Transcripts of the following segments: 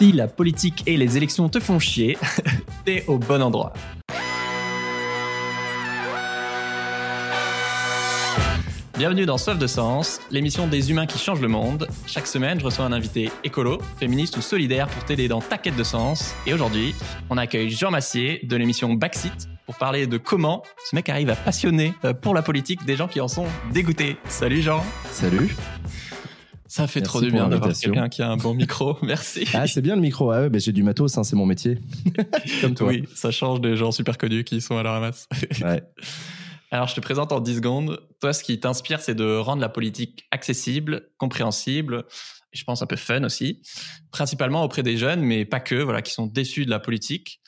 Si la politique et les élections te font chier, t'es au bon endroit. Bienvenue dans Soif de Sens, l'émission des humains qui changent le monde. Chaque semaine, je reçois un invité écolo, féministe ou solidaire pour t'aider dans ta quête de sens. Et aujourd'hui, on accueille Jean Massier de l'émission Backseat pour parler de comment ce mec arrive à passionner euh, pour la politique des gens qui en sont dégoûtés. Salut Jean Salut ça fait trop du bien d'avoir quelqu'un qui a un bon micro. Merci. Ah, c'est bien le micro. Ah ouais, j'ai du matos, hein, c'est mon métier. Comme toi. Oui, ça change des gens super connus qui sont à la ramasse. ouais. Alors, je te présente en 10 secondes. Toi, ce qui t'inspire, c'est de rendre la politique accessible, compréhensible, et je pense un peu fun aussi, principalement auprès des jeunes, mais pas que, voilà, qui sont déçus de la politique.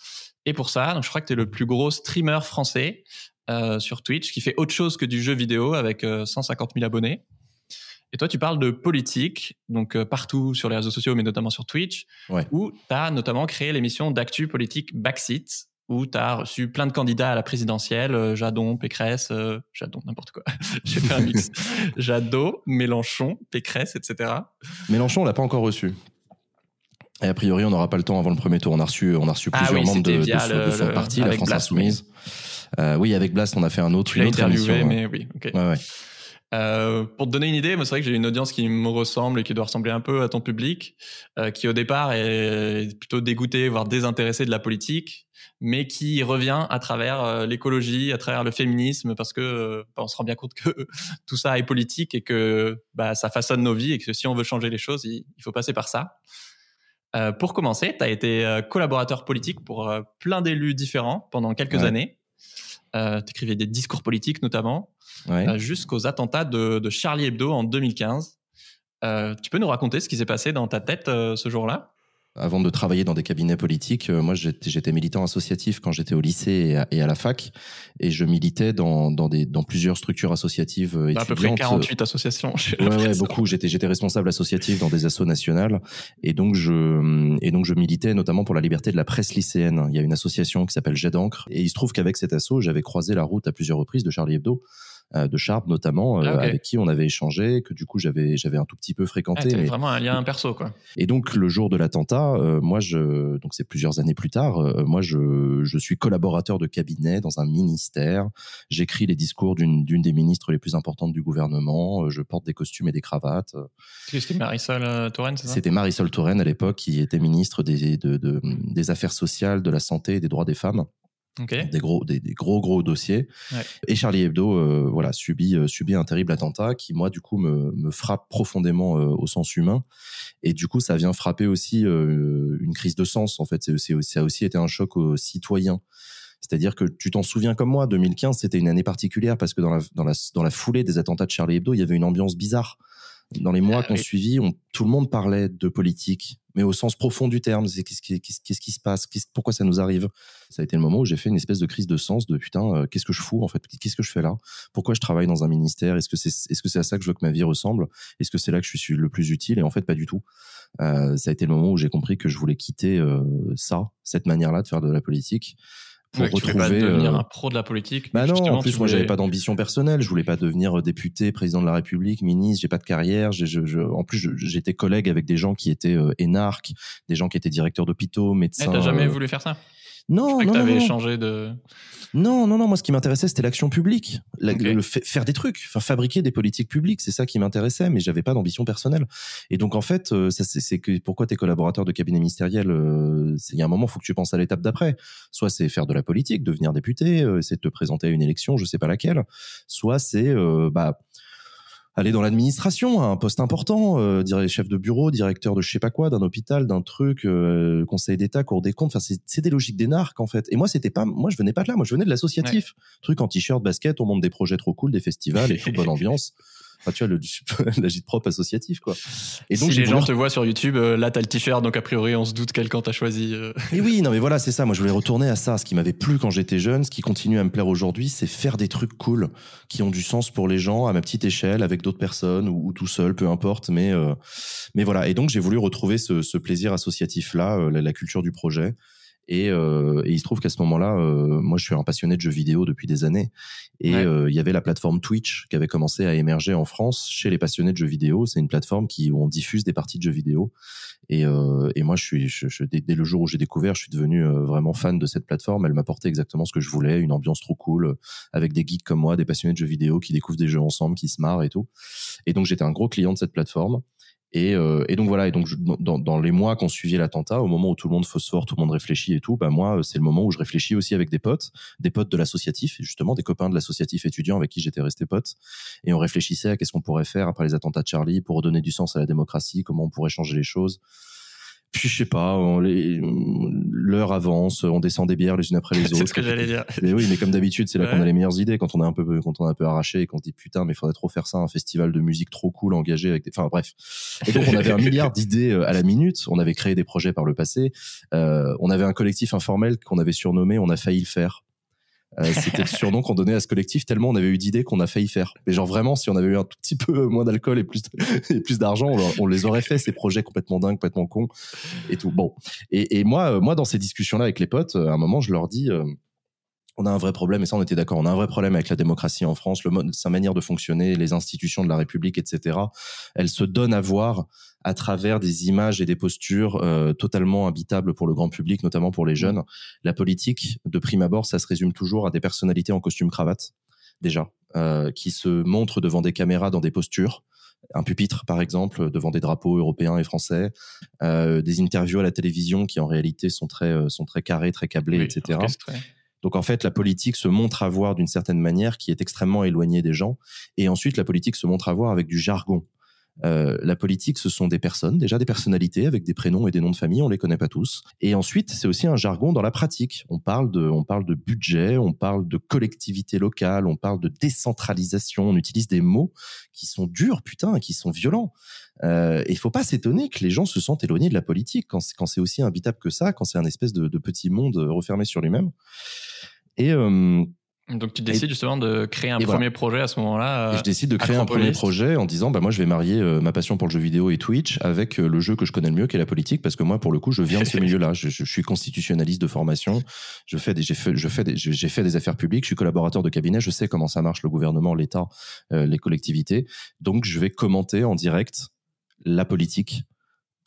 Et pour ça, donc, je crois que tu es le plus gros streamer français euh, sur Twitch qui fait autre chose que du jeu vidéo avec euh, 150 000 abonnés. Et toi, tu parles de politique, donc euh, partout sur les réseaux sociaux, mais notamment sur Twitch, ouais. où tu as notamment créé l'émission d'actu politique Backseat, où tu as reçu plein de candidats à la présidentielle, euh, Jadon, Pécresse, euh, Jadon, n'importe quoi. J'ai fait un mix. Jadot, Mélenchon, Pécresse, etc. Mélenchon, on l'a pas encore reçu. Et a priori, on n'aura pas le temps avant le premier tour. On a reçu, on a reçu plusieurs ah oui, membres de, de, son, le, de son parti, la France Blast, Insoumise. Oui. Euh, oui, avec Blast, on a fait un autre, tu une autre émission. mais oui. ok. Ouais, ouais. Euh, pour te donner une idée, moi c'est vrai que j'ai une audience qui me ressemble et qui doit ressembler un peu à ton public, euh, qui au départ est plutôt dégoûté, voire désintéressé de la politique, mais qui revient à travers euh, l'écologie, à travers le féminisme, parce que bah, on se rend bien compte que tout ça est politique et que bah, ça façonne nos vies et que si on veut changer les choses, il, il faut passer par ça. Euh, pour commencer, tu as été euh, collaborateur politique pour euh, plein d'élus différents pendant quelques Ouais. années. Euh, tu écrivais des discours politiques notamment Ouais. euh, jusqu'aux attentats de, de Charlie Hebdo en 2015. Euh, tu peux nous raconter ce qui s'est passé dans ta tête euh, ce jour-là? Avant de travailler dans des cabinets politiques, euh, moi j'étais militant associatif quand j'étais au lycée et à, et à la fac, et je militais dans, dans, des, dans plusieurs structures associatives euh, À peu près étudiantes. 48 associations. Ouais, ouais, beaucoup. J'étais, j'étais responsable associatif dans des assos nationales, et donc je, et donc je militais notamment pour la liberté de la presse lycéenne. Il y a une association qui s'appelle Jet d'encre, et il se trouve qu'avec cet asso, j'avais croisé la route à plusieurs reprises de Charlie Hebdo, de Sharp notamment, euh, Ah, avec qui on avait échangé, que du coup j'avais, j'avais un tout petit peu Ah, fréquenté. mais- vraiment un lien perso, quoi. et donc le jour de l'attentat, euh, moi je donc c'est plusieurs années plus tard, euh, moi je je suis collaborateur de cabinet dans un ministère. J'écris les discours d'une d'une des ministres les plus importantes du gouvernement. euh, Je porte des costumes et des cravates. euh, C'était Marisol euh, Touraine, c'est ça? C'était Marisol Touraine à l'époque qui était ministre des de, de- des affaires sociales, de la santé et des droits des femmes Des gros des, des gros gros dossiers. Ouais. et Charlie Hebdo euh, voilà subit euh, subit un terrible attentat qui moi du coup me, me frappe profondément euh, au sens humain. Et du coup ça vient frapper aussi euh, une crise de sens en fait. C'est c'est- ça a aussi été un choc aux citoyens. C'est-à-dire que tu t'en souviens comme moi 2015 c'était une année particulière parce que dans la dans la dans la foulée des attentats de Charlie Hebdo il y avait une ambiance bizarre dans les mois Ah, qu'on oui. suivit, on, tout le monde parlait de politique, mais au sens profond du terme. C'est qu'est-ce qui, qu'est-ce, qu'est-ce qui se passe? Qu'est-ce- Pourquoi ça nous arrive? Ça a été le moment où j'ai fait une espèce de crise de sens de putain, euh, qu'est-ce que je fous en fait? Qu'est-ce que je fais là? Pourquoi je travaille dans un ministère? Est-ce que c'est est-ce que c'est à ça que je veux que ma vie ressemble? Est-ce que c'est là que je suis le plus utile? Et en fait, pas du tout. Euh, ça a été le moment où j'ai compris que je voulais quitter euh, ça, cette manière-là de faire de la politique, pour Ouais, tu pas retrouver. devenir euh, un pro de la politique. bah non, en plus tu moi j'avais pas d'ambition personnelle, je voulais pas devenir euh, député, président de la République, ministre, j'ai pas de carrière, j'ai- je, je- en plus j'étais collègue avec des gens qui étaient euh, énarques, des gens qui étaient directeurs d'hôpitaux, Eh, médecins. T'as jamais voulu faire ça? Non, Je non, que non, non. changé de. non, non, non, moi ce qui m'intéressait c'était l'action publique, La- Ok. le fait- faire des trucs, enfin fabriquer des politiques publiques, c'est ça qui m'intéressait, mais j'avais pas d'ambition personnelle. Et donc en fait, euh, c'est c'est que pourquoi t'es collaborateur de cabinet ministériel, euh, c'est- il y a un moment faut que tu penses à l'étape d'après. Soit c'est faire de la politique, devenir député, euh, essayer de te présenter à une élection, je sais pas laquelle. Soit c'est euh, bah aller dans l'administration, à un poste important, euh, dire chef de bureau, directeur de je sais pas quoi, d'un hôpital, d'un truc, euh, conseil d'État, cour des comptes. Enfin, c'est c'est des logiques d'énarques en fait. Et moi, c'était pas, moi, je venais pas de là. Moi, je venais de l'associatif. Truc en t-shirt, basket, on monte des projets trop cool, des festivals et tout, bonne ambiance. Enfin, tu vois, le, l'agite propre associatif, quoi. Et donc, si les gens te voient sur YouTube, euh, là t'as le t-shirt, donc a priori on se doute quel camp t'as choisi. euh. Et oui, non, mais voilà, c'est ça. Moi, je voulais retourner à ça. Ce qui m'avait plu quand j'étais jeune, ce qui continue à me plaire aujourd'hui, c'est faire des trucs cool, qui ont du sens pour les gens à ma petite échelle, avec d'autres personnes ou, ou tout seul, peu importe. Mais, euh, mais voilà. Et donc, j'ai voulu retrouver ce, ce plaisir associatif-là, euh, la, la culture du projet. Et, euh, et il se trouve qu'à ce moment-là, euh, moi, je suis un passionné de jeux vidéo depuis des années. Et euh, il y avait la plateforme Twitch qui avait commencé à émerger en France chez les passionnés de jeux vidéo. C'est une plateforme qui où on diffuse des parties de jeux vidéo. Et, et moi, je suis, je, je, dès, dès, le jour où j'ai découvert, je suis devenu vraiment fan de cette plateforme. Elle m'apportait exactement ce que je voulais, une ambiance trop cool, avec des geeks comme moi, des passionnés de jeux vidéo qui découvrent des jeux ensemble, qui se marrent et tout. Et donc, j'étais un gros client de cette plateforme. Et, euh, et, donc voilà, et donc je, dans, dans, les mois qu'on suivit l'attentat, au moment où tout le monde phosphore, tout le monde réfléchit et tout, bah moi c'est le moment où je réfléchis aussi avec des potes, des potes de l'associatif, justement des copains de l'associatif étudiant avec qui j'étais resté pote, et on réfléchissait à qu'est-ce qu'on pourrait faire après les attentats de Charlie pour redonner du sens à la démocratie, comment on pourrait changer les choses. Puis je sais pas, l'heure avance, on descend des bières les unes après les autres. c'est ce que j'allais dire. Mais oui, mais comme d'habitude, c'est là ouais. qu'on a les meilleures idées quand on a un peu, quand on a un peu arraché et qu'on se dit putain, mais il faudrait trop faire ça, un festival de musique trop cool, engagé avec des, enfin bref. Et donc on avait un milliard d'idées euh, à la minute. On avait créé des projets par le passé. Euh, on avait un collectif informel qu'on avait surnommé, on a failli le faire. Euh, c'était le surnom qu'on donnait à ce collectif tellement on avait eu d'idées qu'on a failli faire. Mais genre vraiment, si on avait eu un tout petit peu moins d'alcool et plus et plus d'argent, on, on, les aurait fait ces projets complètement dingues, complètement cons et tout. Bon. Et, et moi, moi dans ces discussions-là avec les potes, à un moment, je leur dis. Euh, on a un vrai problème, et ça on était d'accord, on a un vrai problème avec la démocratie en France, le mode, sa manière de fonctionner, les institutions de la République, etc. Elle se donne à voir à travers des images et des postures euh, totalement habitables pour le grand public, notamment pour les jeunes. La politique, de prime abord, ça se résume toujours à des personnalités en costume cravate, déjà, euh, qui se montrent devant des caméras dans des postures, un pupitre par exemple devant des drapeaux européens et français, euh, des interviews à la télévision qui en réalité sont très sont très carrés, très câblés, oui, etc. Orchestré. Donc en fait, la politique se montre avoir d'une certaine manière qui est extrêmement éloignée des gens. Et ensuite, la politique se montre avoir avec du jargon. Euh, la politique, ce sont des personnes, déjà des personnalités avec des prénoms et des noms de famille, on les connaît pas tous. Et ensuite, c'est aussi un jargon dans la pratique. On parle de, on parle de budget, on parle de collectivité locale, on parle de décentralisation. On utilise des mots qui sont durs, putain, qui sont violents. Euh, et faut pas s'étonner que les gens se sentent éloignés de la politique quand c'est, aussi imbitable que ça, quand c'est un espèce de, de petit monde refermé sur lui-même. Et euh, donc tu décides et, justement de créer un premier voilà. projet à ce moment-là. Je décide de créer un premier projet en disant bah moi je vais marier euh, ma passion pour le jeu vidéo et Twitch avec euh, le jeu que je connais le mieux qui est la politique parce que moi pour le coup je viens de ce milieu-là. Je, je, suis constitutionnaliste de formation. Je fais des j'ai fait je fais des j'ai fait des affaires publiques. Je suis collaborateur de cabinet. Je sais comment ça marche le gouvernement, l'État, euh, les collectivités. Donc je vais commenter en direct la politique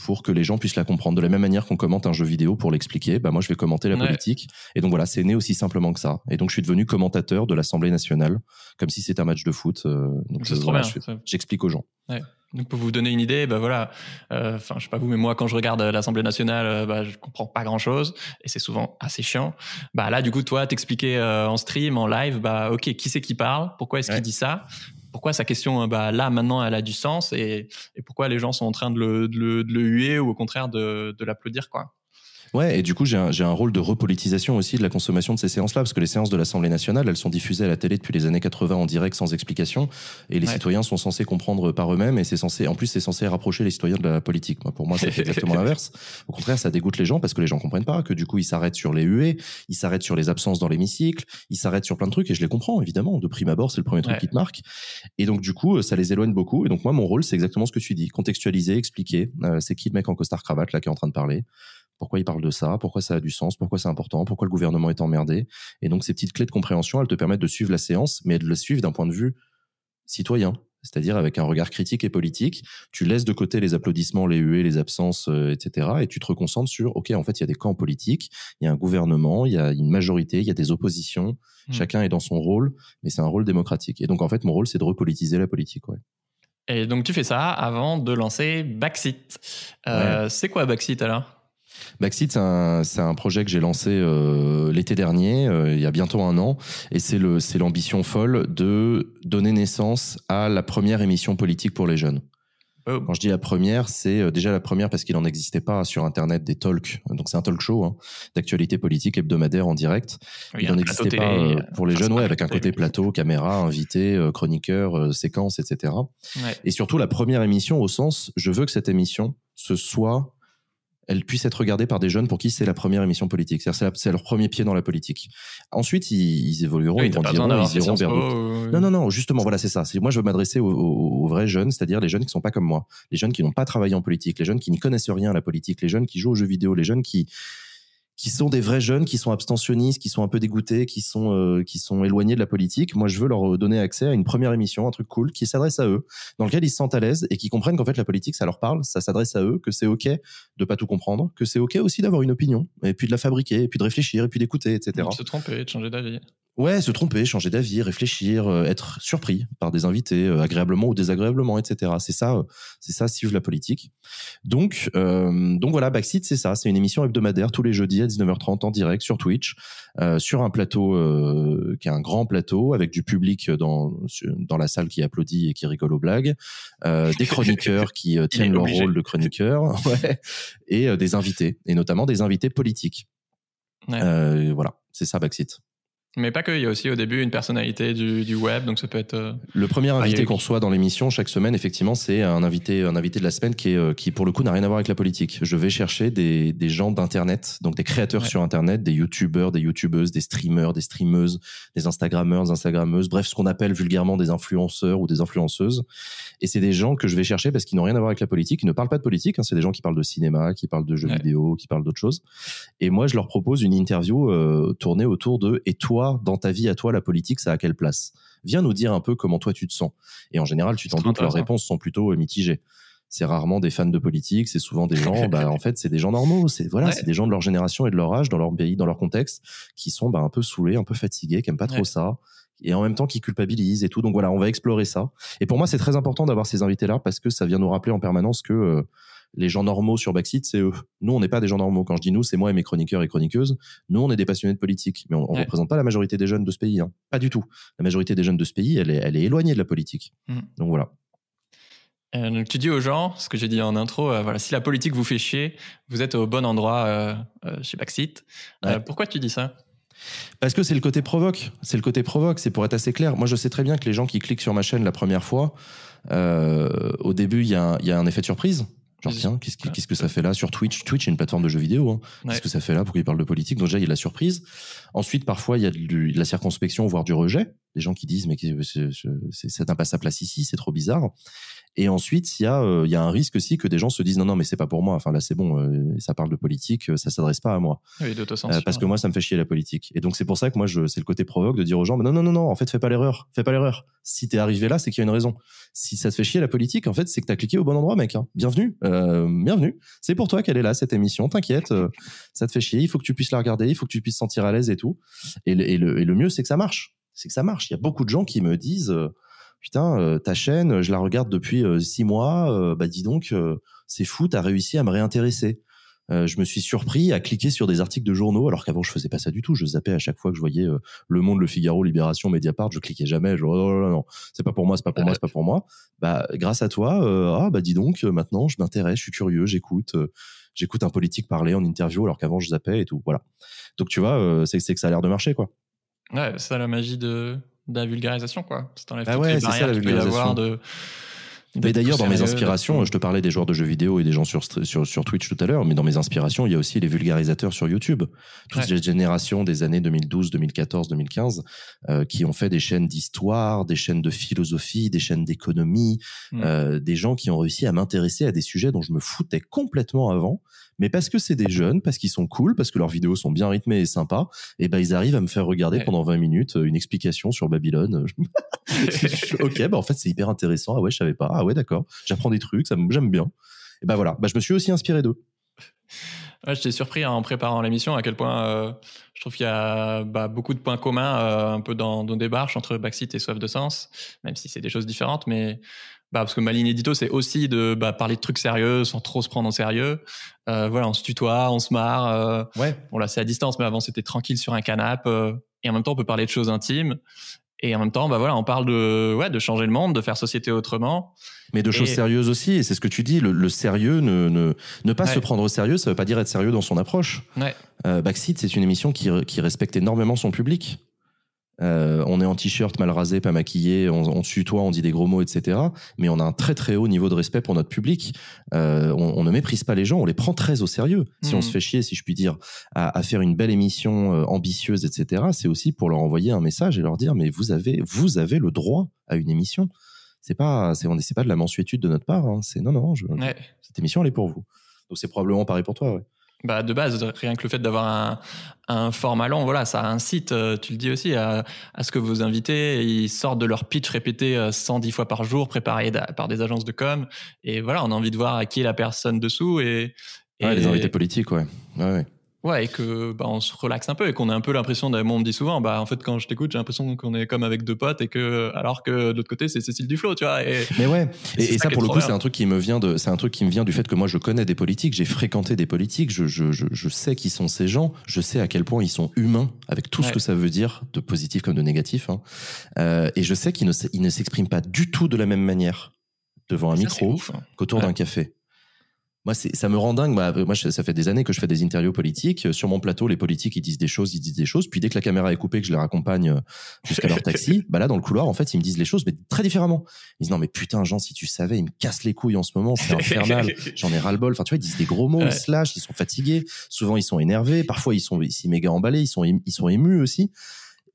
pour que les gens puissent la comprendre. De la même manière qu'on commente un jeu vidéo pour l'expliquer, bah moi je vais commenter la ouais. politique. Et donc voilà, c'est né aussi simplement que ça. Et donc je suis devenu commentateur de l'Assemblée nationale, comme si c'était un match de foot. Euh, donc c'est euh, voilà, j'explique aux gens. Ouais. Donc pour vous donner une idée, bah voilà, enfin euh, je sais pas vous, mais moi quand je regarde l'Assemblée nationale, euh, bah je comprends pas grand chose et c'est souvent assez chiant. Bah là du coup toi t'expliquer euh, en stream, en live, bah ok qui c'est qui parle, pourquoi est-ce ouais. qu'il dit ça, pourquoi sa question bah là maintenant elle a du sens et, pourquoi les gens sont en train de le, de huer ou au contraire de, de l'applaudir quoi. Ouais, et du coup, j'ai un, un, rôle de repolitisation aussi de la consommation de ces séances-là, parce que les séances de l'Assemblée nationale, elles sont diffusées à la télé depuis les années 80 en direct sans explication, et les ouais. citoyens sont censés comprendre par eux-mêmes, et c'est censé, en plus, c'est censé rapprocher les citoyens de la politique. Moi, pour moi, c'est exactement l'inverse. Au contraire, ça dégoûte les gens parce que les gens comprennent pas, que du coup, ils s'arrêtent sur les huées, ils s'arrêtent sur les absences dans l'hémicycle, ils s'arrêtent sur plein de trucs, et je les comprends, évidemment. De prime abord, c'est le premier truc ouais. qui te marque. Et donc, du coup, ça les éloigne beaucoup. Et donc, moi, mon rôle, c'est exactement ce que tu dis. Contextualiser, expliquer, euh, c'est qui le mec en costard cravate, là, qui est en train de parler? Pourquoi il parle de ça, pourquoi ça a du sens, pourquoi c'est important, pourquoi le gouvernement est emmerdé? Et donc ces petites clés de compréhension, elles te permettent de suivre la séance, mais de la suivre d'un point de vue citoyen, c'est-à-dire avec un regard critique et politique. Tu laisses de côté les applaudissements, les huées, les absences, euh, etc. Et tu te reconcentres sur, OK, en fait, il y a des camps politiques, il y a un gouvernement, il y a une majorité, il y a des oppositions. Mmh. Chacun est dans son rôle, mais c'est un rôle démocratique. Et donc, en fait, mon rôle, c'est de repolitiser la politique. Ouais. Et donc, tu fais ça avant de lancer Backseat. Euh, ouais. C'est quoi Backseat alors Backseat, c'est un, un, projet que j'ai lancé euh, l'été dernier, euh, il y a bientôt un an, et c'est l'ambition folle de donner naissance à la première émission politique pour les jeunes. Oh. Quand je dis la première, c'est euh, déjà la première parce qu'il n'en existait pas sur Internet des talks. Donc c'est un talk show hein, d'actualité politique hebdomadaire en direct. Oui, il n'en existait pas pour les jeunes, ouais, avec un côté plateau, caméra, invité, chroniqueur, séquence, etc. Ouais. Et surtout la première émission au sens, je veux que cette émission ce soit elle puisse être regardée par des jeunes pour qui c'est la première émission politique. C'est-à-dire c'est leur premier pied dans la politique. Ensuite, ils, ils évolueront, oui, ils grandiront, ils iront vers d'autres. Non, non, non, justement, voilà, c'est ça. Moi, je veux m'adresser aux, aux, aux, vrais jeunes, c'est-à-dire les jeunes qui sont pas comme moi, les jeunes qui n'ont pas travaillé en politique, les jeunes qui n'y connaissent rien à la politique, les jeunes qui jouent aux jeux vidéo, les jeunes qui qui sont des vrais jeunes, qui sont abstentionnistes, qui sont un peu dégoûtés, qui sont euh, qui sont éloignés de la politique. Moi, je veux leur donner accès à une première émission, un truc cool, qui s'adresse à eux, dans lequel ils se sentent à l'aise et qui comprennent qu'en fait la politique, ça leur parle, ça s'adresse à eux, que c'est ok de pas tout comprendre, que c'est ok aussi d'avoir une opinion, et puis de la fabriquer, et puis de réfléchir, et puis d'écouter, etc. De se tromper, de changer d'avis. Ouais, se tromper, changer d'avis, réfléchir, euh, être surpris par des invités, euh, agréablement ou désagréablement, etc. C'est ça, euh, c'est ça, suivre la politique. Donc, donc voilà, Backseat, c'est ça. C'est une émission hebdomadaire tous les jeudis à 19h30 en direct sur Twitch, sur un plateau qui est un grand plateau avec du public dans dans la salle qui applaudit et qui rigole aux blagues, des chroniqueurs qui tiennent leur rôle de chroniqueur, ouais, et des invités, et notamment des invités politiques. voilà, c'est ça Backseat. Mais pas que, il y a aussi au début une personnalité du, du web, donc ça peut être. Euh, le premier invité qu'on reçoit dans l'émission chaque semaine, effectivement, c'est un invité, un invité de la semaine qui est, euh, qui pour le coup n'a rien à voir avec la politique. Je vais chercher des, des gens d'internet, donc des créateurs sur internet, des youtubeurs, des youtubeuses, des streamers, des streameuses, des instagrammeurs, instagrammeuses, bref, ce qu'on appelle vulgairement des influenceurs ou des influenceuses. Et c'est des gens que je vais chercher parce qu'ils n'ont rien à voir avec la politique, ils ne parlent pas de politique, hein, c'est des gens qui parlent de cinéma, qui parlent de jeux vidéo, qui parlent d'autres choses. Et moi, je leur propose une interview euh, tournée autour de et toi dans ta vie à toi, la politique, ça a quelle place? Viens nous dire un peu comment toi tu te sens. Et en général, tu t'en doutes, leurs réponses sont plutôt euh, mitigées. C'est rarement des fans de politique, c'est souvent des gens, bah, en fait, c'est des gens normaux. C'est voilà, c'est des gens de leur génération et de leur âge, dans leur pays, dans leur contexte, qui sont bah, un peu saoulés, un peu fatigués, qui aiment pas trop ça et en même temps qui culpabilisent et tout. Donc voilà, on va explorer ça. Et pour moi, c'est très important d'avoir ces invités-là parce que ça vient nous rappeler en permanence que euh, les gens normaux sur Backseat, c'est eux. Nous, on n'est pas des gens normaux. Quand je dis nous, c'est moi et mes chroniqueurs et chroniqueuses. Nous, on est des passionnés de politique, mais on ne représente pas la majorité des jeunes de ce pays. Hein. Pas du tout. La majorité des jeunes de ce pays, elle est, elle est éloignée de la politique. Mm. Donc voilà. Euh, tu dis aux gens, ce que j'ai dit en intro, euh, voilà, si la politique vous fait chier, vous êtes au bon endroit euh, chez Backseat. pourquoi tu dis ça? Parce que c'est le côté provoque. C'est le côté provoque. C'est pour être assez clair. Moi, je sais très bien que les gens qui cliquent sur ma chaîne la première fois, au début, il y, y, a un effet de surprise. Genre, tiens, qu'est-ce, que ça fait là sur Twitch? Twitch est une plateforme de jeux vidéo. Hein. Qu'est-ce que ça fait là? Pourquoi il parle de politique? Donc déjà, il y a la surprise. Ensuite, parfois, il y a de, la circonspection, voire du rejet. Des gens qui disent, mais n'a pas sa place ici, c'est trop bizarre. Et ensuite, il y a, euh, il y a un risque aussi que des gens se disent non, non, mais c'est pas pour moi. Enfin là, c'est bon, euh, ça parle de politique, euh, ça s'adresse pas à moi. Oui, euh, parce que moi, ça me fait chier la politique. Et donc c'est pour ça que moi, je, c'est le côté provoque de dire aux gens, mais non, non, non, non, en fait, fais pas l'erreur, fais pas l'erreur. Si t'es arrivé là, c'est qu'il y a une raison. Si ça te fait chier la politique, en fait, c'est que t'as cliqué au bon endroit, mec. Hein. Bienvenue, bienvenue. C'est pour toi qu'elle est là cette émission. T'inquiète, ça te fait chier. Il faut que tu puisses la regarder, il faut que tu puisses sentir à l'aise et tout. Et le, et le, et le mieux, c'est que ça marche. C'est que ça marche. Il y a beaucoup de gens qui me disent putain, euh, ta chaîne, je la regarde depuis euh, six mois, euh, bah dis donc, c'est fou, t'as réussi à me réintéresser. je me suis surpris à cliquer sur des articles de journaux, alors qu'avant je faisais pas ça du tout. Je zappais à chaque fois que je voyais Le Monde, Le Figaro, Libération, Mediapart, je cliquais jamais. Je, oh, non, non, c'est pas pour moi, c'est pas pour moi, c'est pas pour moi. Bah, grâce à toi, ah bah dis donc, maintenant je m'intéresse, je suis curieux, j'écoute, j'écoute un politique parler en interview, alors qu'avant je zappais et tout. Voilà. Donc tu vois, c'est que ça a l'air de marcher, quoi. Ouais, c'est ça la magie de de la vulgarisation, quoi. Ah ouais, c'est ça la vulgarisation. De, mais d'ailleurs, dans mes inspirations, je te parlais des joueurs de jeux vidéo et des gens sur, sur, sur Twitch tout à l'heure, mais dans mes inspirations, il y a aussi les vulgarisateurs sur YouTube. Toutes les générations des années 2012, 2014, 2015, euh, qui ont fait des chaînes d'histoire, des chaînes de philosophie, des chaînes d'économie, mm. euh, des gens qui ont réussi à m'intéresser à des sujets dont je me foutais complètement avant mais parce que c'est des jeunes, parce qu'ils sont cool, parce que leurs vidéos sont bien rythmées et sympas, et ben ils arrivent à me faire regarder pendant 20 minutes euh, une explication sur Babylone. ok, bah en fait c'est hyper intéressant. Ah ouais, je savais pas. Ah ouais, d'accord. J'apprends des trucs, ça j'aime bien. Et ben voilà, bah, je me suis aussi inspiré d'eux. Ouais, J'étais surpris en préparant l'émission à quel point euh, je trouve qu'il y a bah, beaucoup de points communs euh, un peu dans nos démarches entre Backseat et Soif de Sens, même si c'est des choses différentes. Mais bah, parce que ma ligne édito, c'est aussi de bah, parler de trucs sérieux sans trop se prendre en sérieux. Euh, voilà, on se tutoie, on se marre. Euh, ouais. Bon là, c'est à distance, mais avant c'était tranquille sur un canapé. Euh, et en même temps, on peut parler de choses intimes. Et en même temps, bah voilà, on parle de ouais, de changer le monde, de faire société autrement. Mais de choses sérieuses aussi. Et c'est ce que tu dis. Le, sérieux, ne, ne, ne pas se prendre au sérieux, ça veut pas dire être sérieux dans son approche. Ouais. Euh, Backseat, c'est une émission qui, qui respecte énormément son public. Euh, on est en t-shirt, mal rasé, pas maquillé, on, on tutoie, on dit des gros mots, etc. Mais on a un très très haut niveau de respect pour notre public. Euh, on, ne méprise pas les gens, on les prend très au sérieux. Si on mmh. se fait chier, si je puis dire, à, faire une belle émission euh, ambitieuse, etc. C'est aussi pour leur envoyer un message et leur dire mais vous avez vous avez le droit à une émission. C'est pas c'est on pas de la mensuétude de notre part. Hein. C'est non non, cette émission elle est pour vous. Donc c'est probablement pareil pour toi. Ouais. Bah de base, rien que le fait d'avoir un, un, format long, voilà, ça incite, euh, tu le dis aussi, à, à, ce que vos invités ils sortent de leur pitch répété 110 euh, fois par jour, préparé par des agences de com. Et voilà, on a envie de voir à qui est la personne dessous. Et, et... les invités politiques, ouais. ouais, ouais. Ouais, et que bah, on se relaxe un peu et qu'on a un peu l'impression, moi on me dit souvent, bah en fait quand je t'écoute, j'ai l'impression qu'on est comme avec deux potes et que alors que de l'autre côté c'est Cécile Duflo, tu vois. Et, Mais ouais, et, ça, pour le coup c'est un truc qui me vient de, c'est un truc qui me vient du fait que moi je connais des politiques, j'ai fréquenté des politiques, je, je, je, je, sais qui sont ces gens, je sais à quel point ils sont humains avec tout ce que ça veut dire, de positif comme de négatif, hein. euh, et je sais qu'ils ne, ils ne s'expriment pas du tout de la même manière devant un micro hein. qu'autour d'un café moi, ça me rend dingue. Bah, moi, ça fait des années que je fais des interviews politiques. Sur mon plateau, les politiques, ils disent des choses, ils disent des choses. Puis dès que la caméra est coupée, que je les raccompagne euh, jusqu'à leur taxi, bah là, dans le couloir, en fait, ils me disent les choses, mais très différemment. Ils disent non, mais putain, Jean, si tu savais, ils me cassent les couilles en ce moment, c'est infernal. J'en ai ras le bol. Enfin, tu vois, ils disent des gros mots, ils se lâchent, ils sont fatigués. Souvent, ils sont énervés. Parfois, ils sont, ils méga emballés, ils sont, ils sont émus aussi.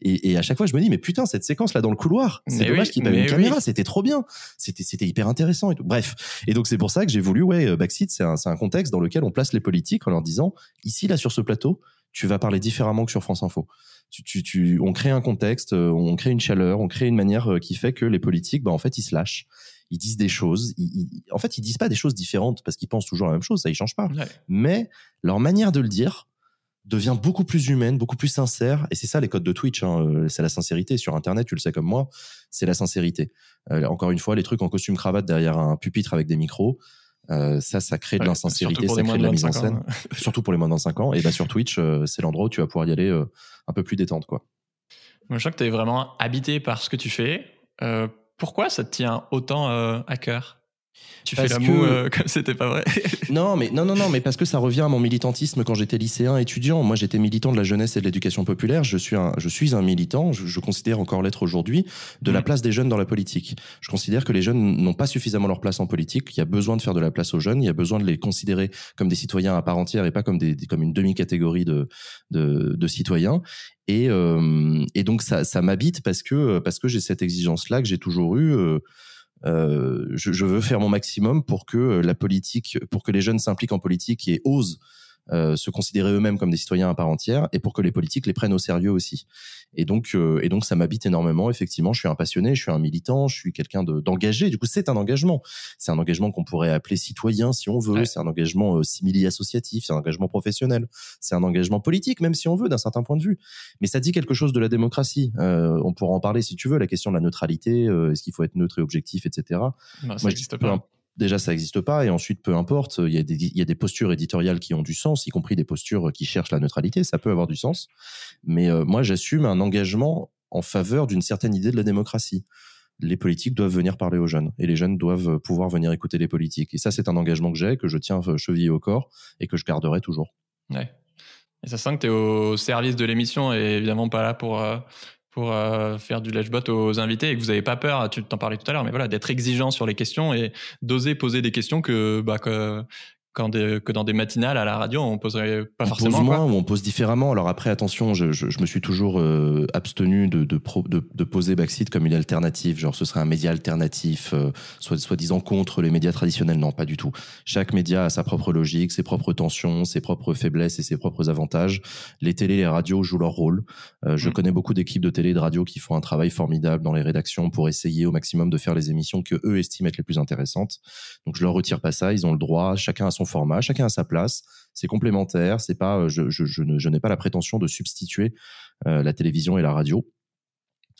Et, et, à chaque fois, je me dis, mais putain, cette séquence là dans le couloir, c'est dommage qu'il n'y ait pas une caméra, c'était trop bien, c'était c'était hyper intéressant et tout. Bref, et donc c'est pour ça que j'ai voulu, ouais, euh, Backseat, c'est un, un contexte dans lequel on place les politiques en leur disant, ici là sur ce plateau, tu vas parler différemment que sur France Info. Tu, tu, tu, on crée un contexte, euh, on crée une chaleur, on crée une manière euh, qui fait que les politiques, bah en fait, ils se lâchent ils disent des choses. Ils, en fait, ils disent pas des choses différentes parce qu'ils pensent toujours la même chose, ça ils changent pas. Mais leur manière de le dire, devient beaucoup plus humaine, beaucoup plus sincère. Et c'est ça les codes de Twitch, hein, euh, c'est la sincérité. Sur Internet, tu le sais comme moi, c'est la sincérité. Euh, encore une fois, les trucs en costume cravate derrière un pupitre avec des micros, euh, ça, ça crée de l'insincérité, ça crée de la mise en scène. surtout pour les moins de 25 ans. Et bah sur Twitch, c'est l'endroit où tu vas pouvoir y aller un peu plus détente, quoi. Moi, je crois que tu es vraiment habité par ce que tu fais. pourquoi ça te tient autant à cœur? Tu fais l'amour euh, comme c'était pas vrai. non, mais non, non, non, mais parce que ça revient à mon militantisme quand j'étais lycéen, étudiant. Moi, j'étais militant de la jeunesse et de l'éducation populaire. Je suis un, je suis un militant. Je, considère encore l'être aujourd'hui de la mm. place des jeunes dans la politique. Je considère que les jeunes n'ont pas suffisamment leur place en politique. Il y a besoin de faire de la place aux jeunes. Il y a besoin de les considérer comme des citoyens à part entière et pas comme des, comme une demi-catégorie de, de, de citoyens. Et, euh, et donc ça, ça m'habite parce que parce que j'ai cette exigence là que j'ai toujours eue. Euh, je, je, veux faire mon maximum pour que la politique, pour que les jeunes s'impliquent en politique et osent euh, se considérer eux-mêmes comme des citoyens à part entière et pour que les politiques les prennent au sérieux aussi. Et donc, euh, et donc ça m'habite énormément. Effectivement, je suis un passionné, je suis un militant, je suis quelqu'un d'engagé. du coup, c'est un engagement. C'est un engagement qu'on pourrait appeler citoyen si on veut. C'est un engagement euh, simili-associatif, c'est un engagement professionnel, c'est un engagement politique, même si on veut, d'un certain point de vue. Mais ça dit quelque chose de la démocratie. Euh, on pourra en parler si tu veux. La question de la neutralité, est-ce qu'il faut être neutre et objectif, etc. Ça n'existe pas déjà ça n'existe pas et ensuite peu importe il y, a des, postures éditoriales qui ont du sens y compris des postures qui cherchent la neutralité ça peut avoir du sens. Mais euh, moi j'assume un engagement en faveur d'une certaine idée de la démocratie. Les politiques doivent venir parler aux jeunes et les jeunes doivent pouvoir venir écouter les politiques. Et ça c'est un engagement que j'ai que je tiens chevillé au corps et que je garderai toujours. Ouais. Et ça sent que tu es au service de l'émission et évidemment pas là pour euh, pour euh, faire du bot aux invités et que vous n'avez pas peur, tu t'en parlais tout à l'heure, mais voilà, d'être exigeant sur les questions et d'oser poser des questions que, bah, que, quand que dans des matinales à la radio, on poserait pas on forcément. Pose moins ou on pose différemment. Alors après, attention, je, je, je me suis toujours euh, abstenu de, de, de, de, poser Backseat comme une alternative. Genre, ce serait un média alternatif, euh, soit soi-disant contre les médias traditionnels. Non, pas du tout. Chaque média a sa propre logique, ses propres tensions, ses propres faiblesses et ses propres avantages. Les télés, les radios jouent leur rôle. Euh, je mm. connais beaucoup d'équipes de télé et de radio qui font un travail formidable dans les rédactions pour essayer au maximum de faire les émissions que eux estiment être les plus intéressantes. Donc, je leur retire pas ça. Ils ont le droit. Chacun a son format, chacun a sa place. C'est complémentaire. C'est pas, je, je, je, n'ai pas la prétention de substituer euh, la télévision et la radio.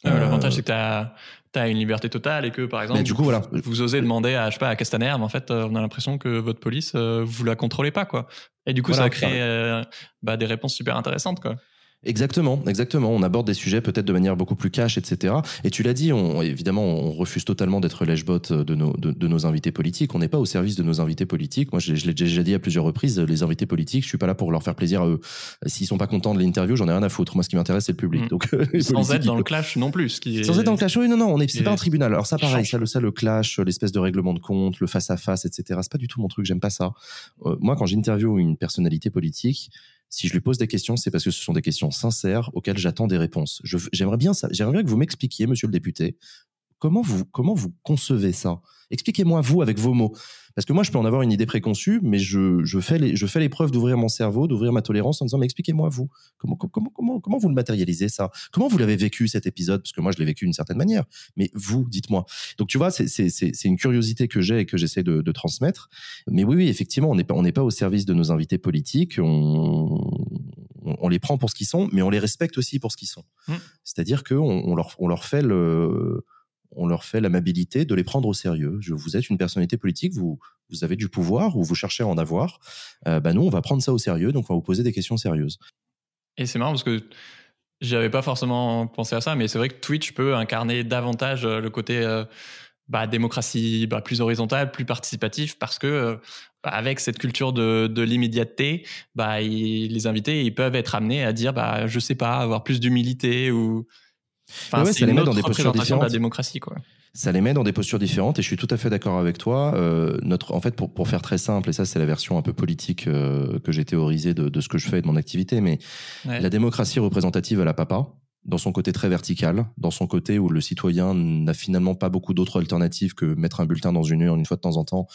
Euh, l'avantage, c'est que tu as, as, une liberté totale et que, par exemple, du coup, voilà. vous osez demander à, je sais pas, à Castaner, mais en fait, euh, on a l'impression que votre police, vous la contrôlez pas, quoi. Et du coup, ça crée bah, des réponses super intéressantes, quoi. Exactement, exactement. On aborde des sujets peut-être de manière beaucoup plus cash, etc. Et tu l'as dit, on, évidemment, on refuse totalement d'être l'èche-bot de nos, de, nos invités politiques. On n'est pas au service de nos invités politiques. Moi, je, je l'ai déjà dit à plusieurs reprises, les invités politiques, je suis pas là pour leur faire plaisir à eux. S'ils sont pas contents de l'interview, j'en ai rien à foutre. Moi, ce qui m'intéresse, c'est le public. Mm. Donc, sans être dans le clash non plus. Ce qui est... Sans être dans le clash, oui, non, non, on est, c'est pas un tribunal. Alors ça, pareil, ça, le, ça, le clash, l'espèce de règlement de compte, le face à face, etc. C'est pas du tout mon truc. J'aime pas ça. Euh, moi, quand j'interview une personnalité politique, si je lui pose des questions, c'est parce que ce sont des questions sincères auxquelles j'attends des réponses. J'aimerais bien. J'aimerais bien que vous m'expliquiez, monsieur le député, comment vous concevez ça? Expliquez-moi, vous, avec vos mots. Parce que moi, je peux en avoir une idée préconçue, mais je, je fais les, je fais l'épreuve d'ouvrir mon cerveau, d'ouvrir ma tolérance en disant, mais expliquez-moi, vous, comment, comment, comment, comment vous le matérialisez, ça? Comment vous l'avez vécu, cet épisode? Parce que moi, je l'ai vécu d'une certaine manière. Mais vous, dites-moi. Donc, tu vois, c'est une curiosité que j'ai et que j'essaie de, de, transmettre. Mais oui, oui, effectivement, on n'est pas, on n'est pas au service de nos invités politiques. On, on, les prend pour ce qu'ils sont, mais on les respecte aussi pour ce qu'ils sont. Mmh. C'est-à-dire qu'on on leur, on leur fait le on leur fait l'amabilité de les prendre au sérieux. Je, vous êtes une personnalité politique, vous, vous avez du pouvoir ou vous cherchez à en avoir. Euh, bah nous, on va prendre ça au sérieux, donc on va vous poser des questions sérieuses. Et c'est marrant parce que j'avais pas forcément pensé à ça, mais c'est vrai que Twitch peut incarner davantage euh, le côté euh, bah, démocratie bah, plus horizontale, plus participatif, parce que bah, avec cette culture de, l'immédiateté, les invités ils peuvent être amenés à dire bah, je sais pas, avoir plus d'humilité ou Enfin, ça les met dans des postures différentes. De la démocratie, quoi. Ça les met dans des postures différentes et je suis tout à fait d'accord avec toi. Euh, notre, en fait, pour, pour faire très simple, et ça c'est la version un peu politique euh, que j'ai théorisée de, de, ce que je fais et de mon activité, mais la démocratie représentative, elle a papa dans son côté très vertical, dans son côté où le citoyen n'a finalement pas beaucoup d'autres alternatives que mettre un bulletin dans une urne une fois de temps en temps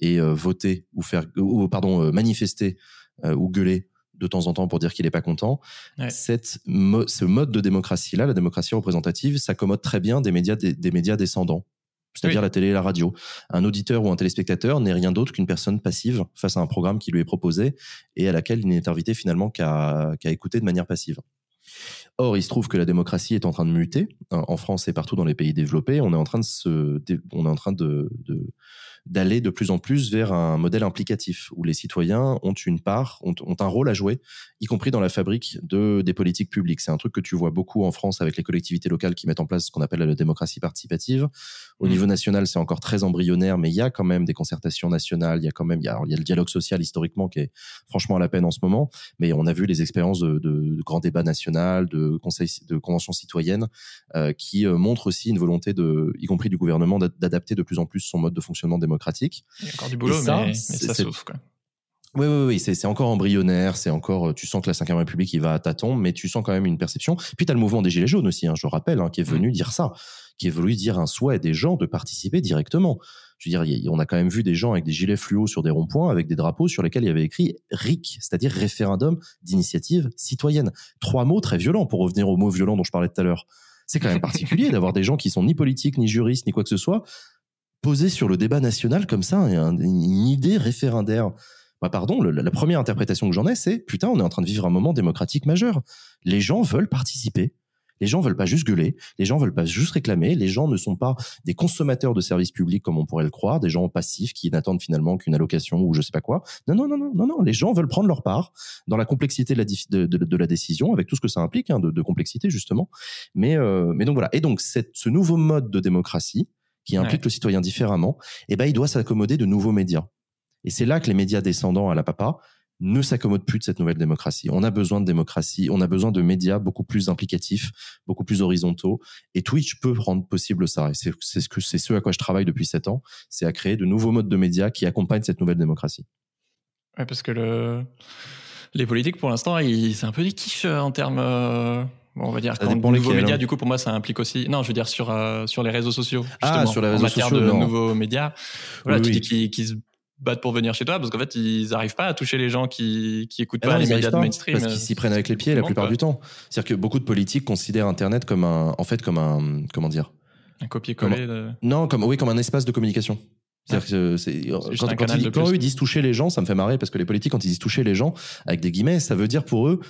et euh, voter ou faire, ou pardon, manifester ou gueuler de temps en temps pour dire qu'il n'est pas content. Cette ce mode de démocratie-là, la démocratie représentative, s'accommode très bien des médias, des, médias descendants c'est-à-dire la télé et la radio. Un auditeur ou un téléspectateur n'est rien d'autre qu'une personne passive face à un programme qui lui est proposé et à laquelle il n'est invité finalement qu'à écouter de manière passive. Or, il se trouve que la démocratie est en train de muter en France et partout dans les pays développés. On est en train de se, on est en train de, de d'aller de plus en plus vers un modèle implicatif où les citoyens ont une part, ont, un rôle à jouer, y compris dans la fabrique de, des politiques publiques. C'est un truc que tu vois beaucoup en France avec les collectivités locales qui mettent en place ce qu'on appelle la démocratie participative. Au mmh. niveau national, c'est encore très embryonnaire, mais il y a quand même des concertations nationales, il y a quand même, il y a, il y a le dialogue social historiquement qui est franchement à la peine en ce moment, mais on a vu les expériences de, de, de grands débats nationaux, de conseils, de conventions citoyennes, euh, qui euh, montrent aussi une volonté de, y compris du gouvernement, d'adapter de plus en plus son mode de fonctionnement démocratique démocratique. Il y a encore du boulot, ça, mais, ça. Quoi. Oui, oui, oui, c'est encore embryonnaire, c'est encore, tu sens que la 5 République, il va à tâtons, mais tu sens quand même une perception. Puis tu as le mouvement des Gilets jaunes aussi, hein, je rappelle, hein, qui est venu mm. dire ça, qui est venu dire un souhait des gens de participer directement. Je veux dire, on a quand même vu des gens avec des gilets fluo sur des ronds-points, avec des drapeaux sur lesquels il y avait écrit RIC, c'est-à-dire référendum d'initiative citoyenne. Trois mots très violents pour revenir aux mots violents dont je parlais tout à l'heure. C'est quand même particulier d'avoir des gens qui sont ni politiques, ni juristes, ni quoi que ce soit, poser sur le débat national comme ça une idée référendaire. Bah pardon, la première interprétation que j'en ai, c'est putain, on est en train de vivre un moment démocratique majeur. Les gens veulent participer. Les gens veulent pas juste gueuler, les gens veulent pas juste réclamer, les gens ne sont pas des consommateurs de services publics comme on pourrait le croire, des gens passifs qui n'attendent finalement qu'une allocation ou je sais pas quoi. Non, non, non, non, non, non, les gens veulent prendre leur part dans la complexité de la, décision, avec tout ce que ça implique hein, de, complexité justement. Mais, euh, mais donc voilà. Et donc ce nouveau mode de démocratie, qui implique le citoyen différemment, eh ben, il doit s'accommoder de nouveaux médias. Et c'est là que les médias descendants à la papa ne s'accommodent plus de cette nouvelle démocratie. On a besoin de démocratie, on a besoin de médias beaucoup plus implicatifs, beaucoup plus horizontaux. Et Twitch peut rendre possible ça. Et c'est ce que c'est ce à quoi je travaille depuis sept ans, c'est à créer de nouveaux modes de médias qui accompagnent cette nouvelle démocratie. Ouais, parce que le... les politiques, pour l'instant, c'est un peu des kiffs euh, en termes euh, on va dire, quand nouveaux médias, hein. du coup, pour moi, ça implique aussi. Non, je veux dire sur euh, sur les réseaux sociaux. Ah, sur les réseaux en matière de nouveaux médias. Voilà, tu dis qu'ils se battent pour venir chez toi parce qu'en fait, ils n'arrivent pas à toucher les gens qui qui écoutent pas les médias de mainstream. Parce qu'ils s'y prennent avec les pieds la plupart du temps. C'est-à-dire que beaucoup de politiques considèrent Internet comme un, en fait, comme un, comment dire, un copier-coller. Non, comme oui, comme un espace de communication. C'est-à-dire que c'est, quand, quand, ils, quand eux disent toucher les gens, ça me fait marrer parce que les politiques, quand ils disent toucher les gens, avec des guillemets, ça veut dire pour eux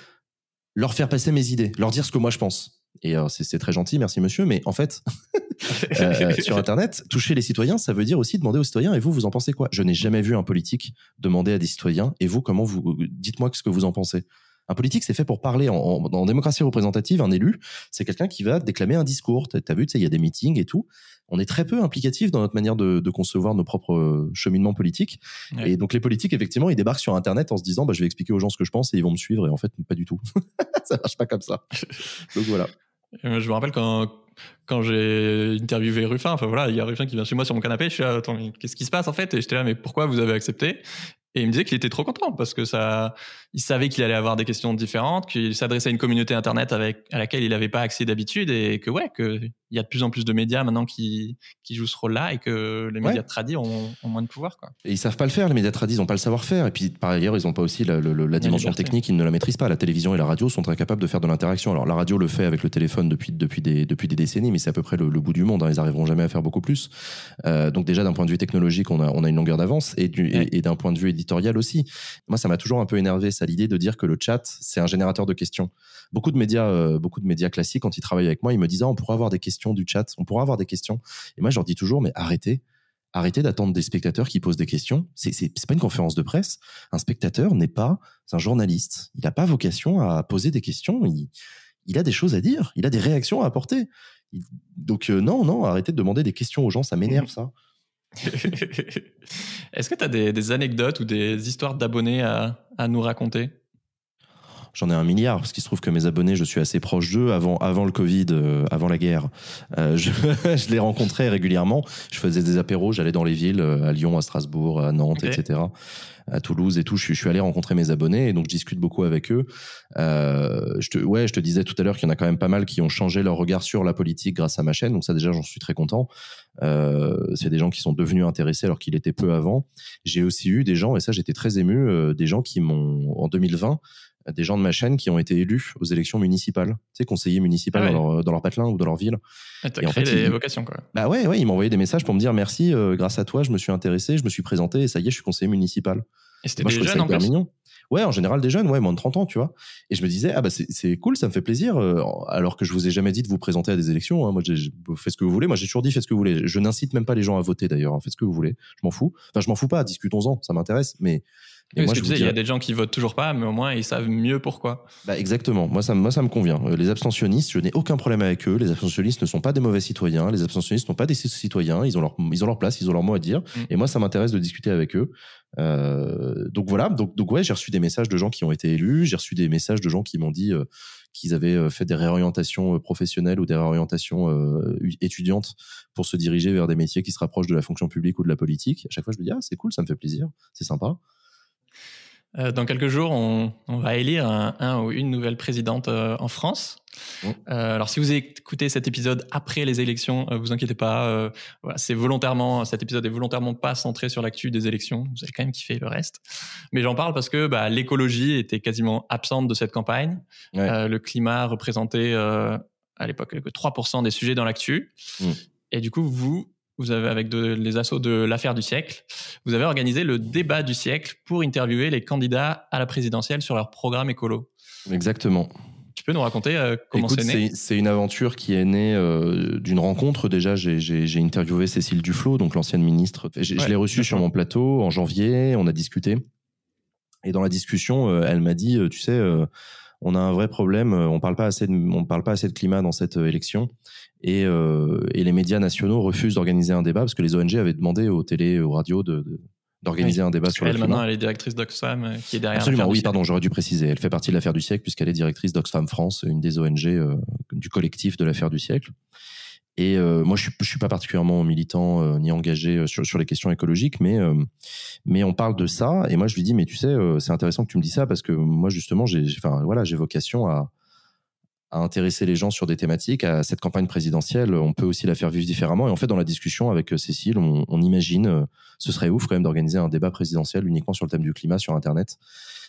leur faire passer mes idées, leur dire ce que moi je pense. Et euh, c'est très gentil, merci monsieur, mais en fait, euh, sur Internet, toucher les citoyens, ça veut dire aussi demander aux citoyens, et vous, vous en pensez quoi? Je n'ai jamais vu un politique demander à des citoyens, et vous, comment vous, dites-moi ce que vous en pensez. Un politique, c'est fait pour parler. En, en, démocratie représentative, un élu, c'est quelqu'un qui va déclamer un discours. Tu as vu, tu sais, il y a des meetings et tout. On est très peu implicatif dans notre manière de, de concevoir nos propres euh, cheminements politiques. Et donc, les politiques, effectivement, ils débarquent sur Internet en se disant, bah, je vais expliquer aux gens ce que je pense et ils vont me suivre. Et en fait, pas du tout. ça marche pas comme ça. Donc voilà. Je me rappelle quand, quand j'ai interviewé Ruffin, enfin voilà, il y a Ruffin qui vient chez moi sur mon canapé, je suis là, attends, qu'est-ce qui se passe en fait? Et j'étais là, mais pourquoi vous avez accepté? Et il me disait qu'il était trop content parce que ça, il savait qu'il allait avoir des questions différentes, qu'il s'adressait à une communauté internet avec à laquelle il n'avait pas accès d'habitude et que ouais, que il y a de plus en plus de médias maintenant qui, qui jouent ce rôle-là et que les médias tradis ont, ont, moins de pouvoir. Quoi. Et ils savent pas le faire, les médias tradis, ils n'ont pas le savoir-faire. Et puis, par ailleurs, ils n'ont pas aussi la, la dimension technique, ils ne la maîtrisent pas. La télévision et la radio sont incapables de faire de l'interaction. Alors, la radio le fait avec le téléphone depuis, depuis, des, depuis des décennies, mais c'est à peu près le, bout du monde. Hein. Ils arriveront jamais à faire beaucoup plus. Euh, donc, déjà, d'un point de vue technologique, on a, on a une longueur d'avance et, et, d'un point de vue éditorial aussi. Moi, ça m'a toujours un peu énervé, l'idée de dire que le chat, c'est un générateur de questions. Beaucoup de médias, euh, beaucoup de médias classiques, quand ils travaillent avec moi, ils me disent, ah, on pourra avoir des questions du chat, on pourra avoir des questions. Et moi, je leur dis toujours, mais arrêtez. Arrêtez d'attendre des spectateurs qui posent des questions. C'est, c'est, pas une conférence de presse. Un spectateur n'est pas un journaliste. Il n'a pas vocation à poser des questions. Il, il, a des choses à dire. Il a des réactions à apporter. donc, euh, non, non, arrêtez de demander des questions aux gens. Ça m'énerve, ça. Est-ce que tu as des, anecdotes ou des histoires d'abonnés à nous raconter? J'en ai un milliard parce qu'il se trouve que mes abonnés, je suis assez proche d'eux avant avant le Covid, euh, avant la guerre. Euh, je, je, les rencontrais régulièrement. Je faisais des apéros, j'allais dans les villes, euh, à Lyon, à Strasbourg, à Nantes, etc à Toulouse et tout. Je, je, suis allé rencontrer mes abonnés et donc je discute beaucoup avec eux. Euh, je te, ouais, je te disais tout à l'heure qu'il y en a quand même pas mal qui ont changé leur regard sur la politique grâce à ma chaîne. Donc ça déjà, j'en suis très content. Euh, c'est des gens qui sont devenus intéressés alors qu'il était peu avant. J'ai aussi eu des gens et ça j'étais très ému, euh, des gens qui m'ont en 2020 des gens de ma chaîne qui ont été élus aux élections municipales, tu sais, conseillers municipaux ah dans, leur, dans, leur, patelin ou dans leur ville. Ah, t'as créé en fait, des vocations, quoi. Bah ouais, ouais, ils envoyé des messages pour me dire merci, euh, grâce à toi, je me suis intéressé, je me suis présenté et ça y est, je suis conseiller municipal. Et c'était des jeunes en plus mignon. Ouais, en général des jeunes, ouais, moins de 30 ans, tu vois. Et je me disais, ah bah c'est cool, ça me fait plaisir, euh, alors que je vous ai jamais dit de vous présenter à des élections. Hein. Moi, j'ai fait ce que vous voulez. Moi, j'ai toujours dit, faites ce que vous voulez. Je n'incite même pas les gens à voter d'ailleurs. Hein. Faites ce que vous voulez. Je m'en fous. Enfin, je m'en fous pas. Discutons-en. Ça m'intéresse. Mais moi, je disais, il y a des gens qui votent toujours pas, mais au moins ils savent mieux pourquoi. Bah exactement. Moi, ça, moi, ça me convient. Euh, les abstentionnistes, je n'ai aucun problème avec eux. Les abstentionnistes ne sont pas des mauvais citoyens. Les abstentionnistes ne sont pas des citoyens. Ils ont leur, ils ont leur place, ils ont leur mot à dire. Mm. Et moi, ça m'intéresse de discuter avec eux. Euh, donc voilà. Donc, donc ouais, j'ai reçu des messages de gens qui ont été élus. J'ai reçu des messages de gens qui m'ont dit euh, qu'ils avaient fait des réorientations professionnelles ou des réorientations étudiantes pour se diriger vers des métiers qui se rapprochent de la fonction publique ou de la politique. À chaque fois, je me dis ah c'est cool, ça me fait plaisir, c'est sympa. Euh, dans quelques jours, on, on va élire un, un, ou une nouvelle présidente euh, en France. Mmh. Euh, alors, si vous écoutez cet épisode après les élections, euh, vous inquiétez pas. voilà, c'est volontairement, cet épisode est volontairement pas centré sur l'actu des élections. Vous allez quand même kiffer le reste. Mais j'en parle parce que bah, l'écologie était quasiment absente de cette campagne. Ouais. le climat représentait à l'époque que 3% des sujets dans l'actu. Mmh. Et du coup, vous, vous avez avec de, les assauts de l'affaire du siècle, vous avez organisé le débat du siècle pour interviewer les candidats à la présidentielle sur leur programme écolo. Exactement. Tu peux nous raconter euh, comment c'est né? C'est une aventure qui est née euh, d'une rencontre. Déjà, j'ai interviewé Cécile Duflot, donc l'ancienne ministre. Je l'ai reçue sur mon plateau en janvier. On a discuté. Et dans la discussion, euh, elle m'a dit, tu sais, on a un vrai problème. On parle pas assez de, on parle pas assez de climat dans cette élection. Et, euh, et, les médias nationaux refusent d'organiser un débat parce que les ONG avaient demandé aux télé, aux radios de, d'organiser un débat sur elle, le maintenant, elle est directrice d'Oxfam euh, qui est derrière. Absolument, oui, pardon, j'aurais dû préciser. Elle fait partie de l'affaire du siècle puisqu'elle est directrice d'Oxfam France, une des ONG euh, du collectif de l'affaire du siècle. Et euh, moi, je suis, je suis pas particulièrement militant euh, ni engagé sur, sur les questions écologiques, mais mais on parle de ça. Et moi, je lui dis, mais tu sais, c'est intéressant que tu me dis ça parce que moi, justement, j'ai, enfin, voilà, j'ai vocation à à intéresser les gens sur des thématiques. À cette campagne présidentielle, on peut aussi la faire vivre différemment. Et en fait, dans la discussion avec euh, Cécile, on, on imagine, euh, ce serait ouf quand même d'organiser un débat présidentiel uniquement sur le thème du climat sur Internet.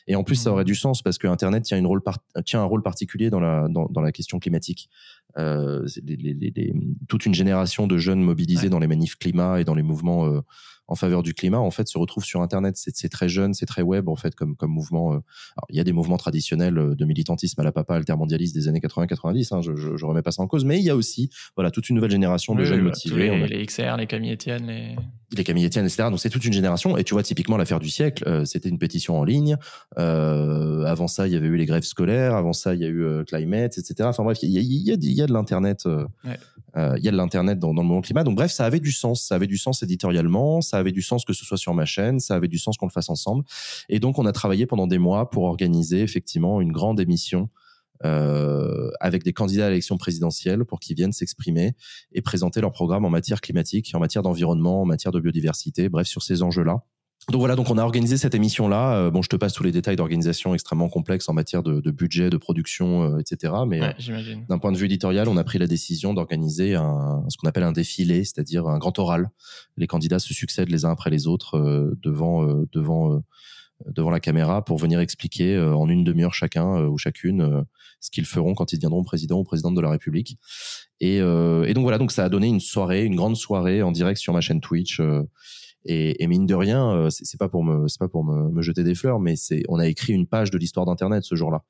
Et en plus, ça aurait du sens parce que Internet tient, une rôle tient un rôle particulier dans la, dans, dans la question climatique. Euh, les, les, les, toute une génération de jeunes mobilisés dans les manifs climat et dans les mouvements euh, en faveur du climat, en fait, se retrouve sur Internet. C'est très jeune, c'est très web, en fait, comme, comme mouvement. Euh. Alors, il y a des mouvements traditionnels euh, de militantisme à la papa altermondialiste des années 80-90, hein, je, je, je, remets pas ça en cause, mais il y a aussi, voilà, toute une nouvelle génération de jeunes motivés. Les, les, XR, les Camille Etienne, les... Les Camille Etienne, etc. Donc, c'est toute une génération. Et tu vois, typiquement, l'affaire du siècle, euh, c'était une pétition en ligne. Euh, avant ça, il y avait eu les grèves scolaires. Avant ça, il y a eu euh, Climate, etc. Enfin, bref, il y a, il y a, il y a de l'Internet. Ouais. Il y a de l'Internet dans, dans le mouvement climat. Donc, bref, ça avait du sens. Ça avait du sens éditorialement. Ça avait du sens que ce soit sur ma chaîne, ça avait du sens qu'on le fasse ensemble. Et donc, on a travaillé pendant des mois pour organiser effectivement une grande émission euh, avec des candidats à l'élection présidentielle pour qu'ils viennent s'exprimer et présenter leur programme en matière climatique, en matière d'environnement, en matière de biodiversité, bref, sur ces enjeux-là. Donc voilà, donc on a organisé cette émission-là. Euh, bon, je te passe tous les détails d'organisation extrêmement complexes en matière de, de budget, de production, euh, etc. Mais Ouais, euh, d'un point de vue éditorial, on a pris la décision d'organiser un, ce qu'on appelle un défilé, c'est-à-dire un grand oral. Les candidats se succèdent les uns après les autres euh, devant devant devant la caméra pour venir expliquer en une demi-heure chacun ou chacune ce qu'ils feront quand ils deviendront président ou présidente de la République. Et, et donc voilà, donc ça a donné une soirée, une grande soirée en direct sur ma chaîne Twitch. Et, et mine de rien, euh, c'est pas pour me, c'est pas pour me, me jeter des fleurs, mais c'est, on a écrit une page de l'histoire d'Internet ce jour-là.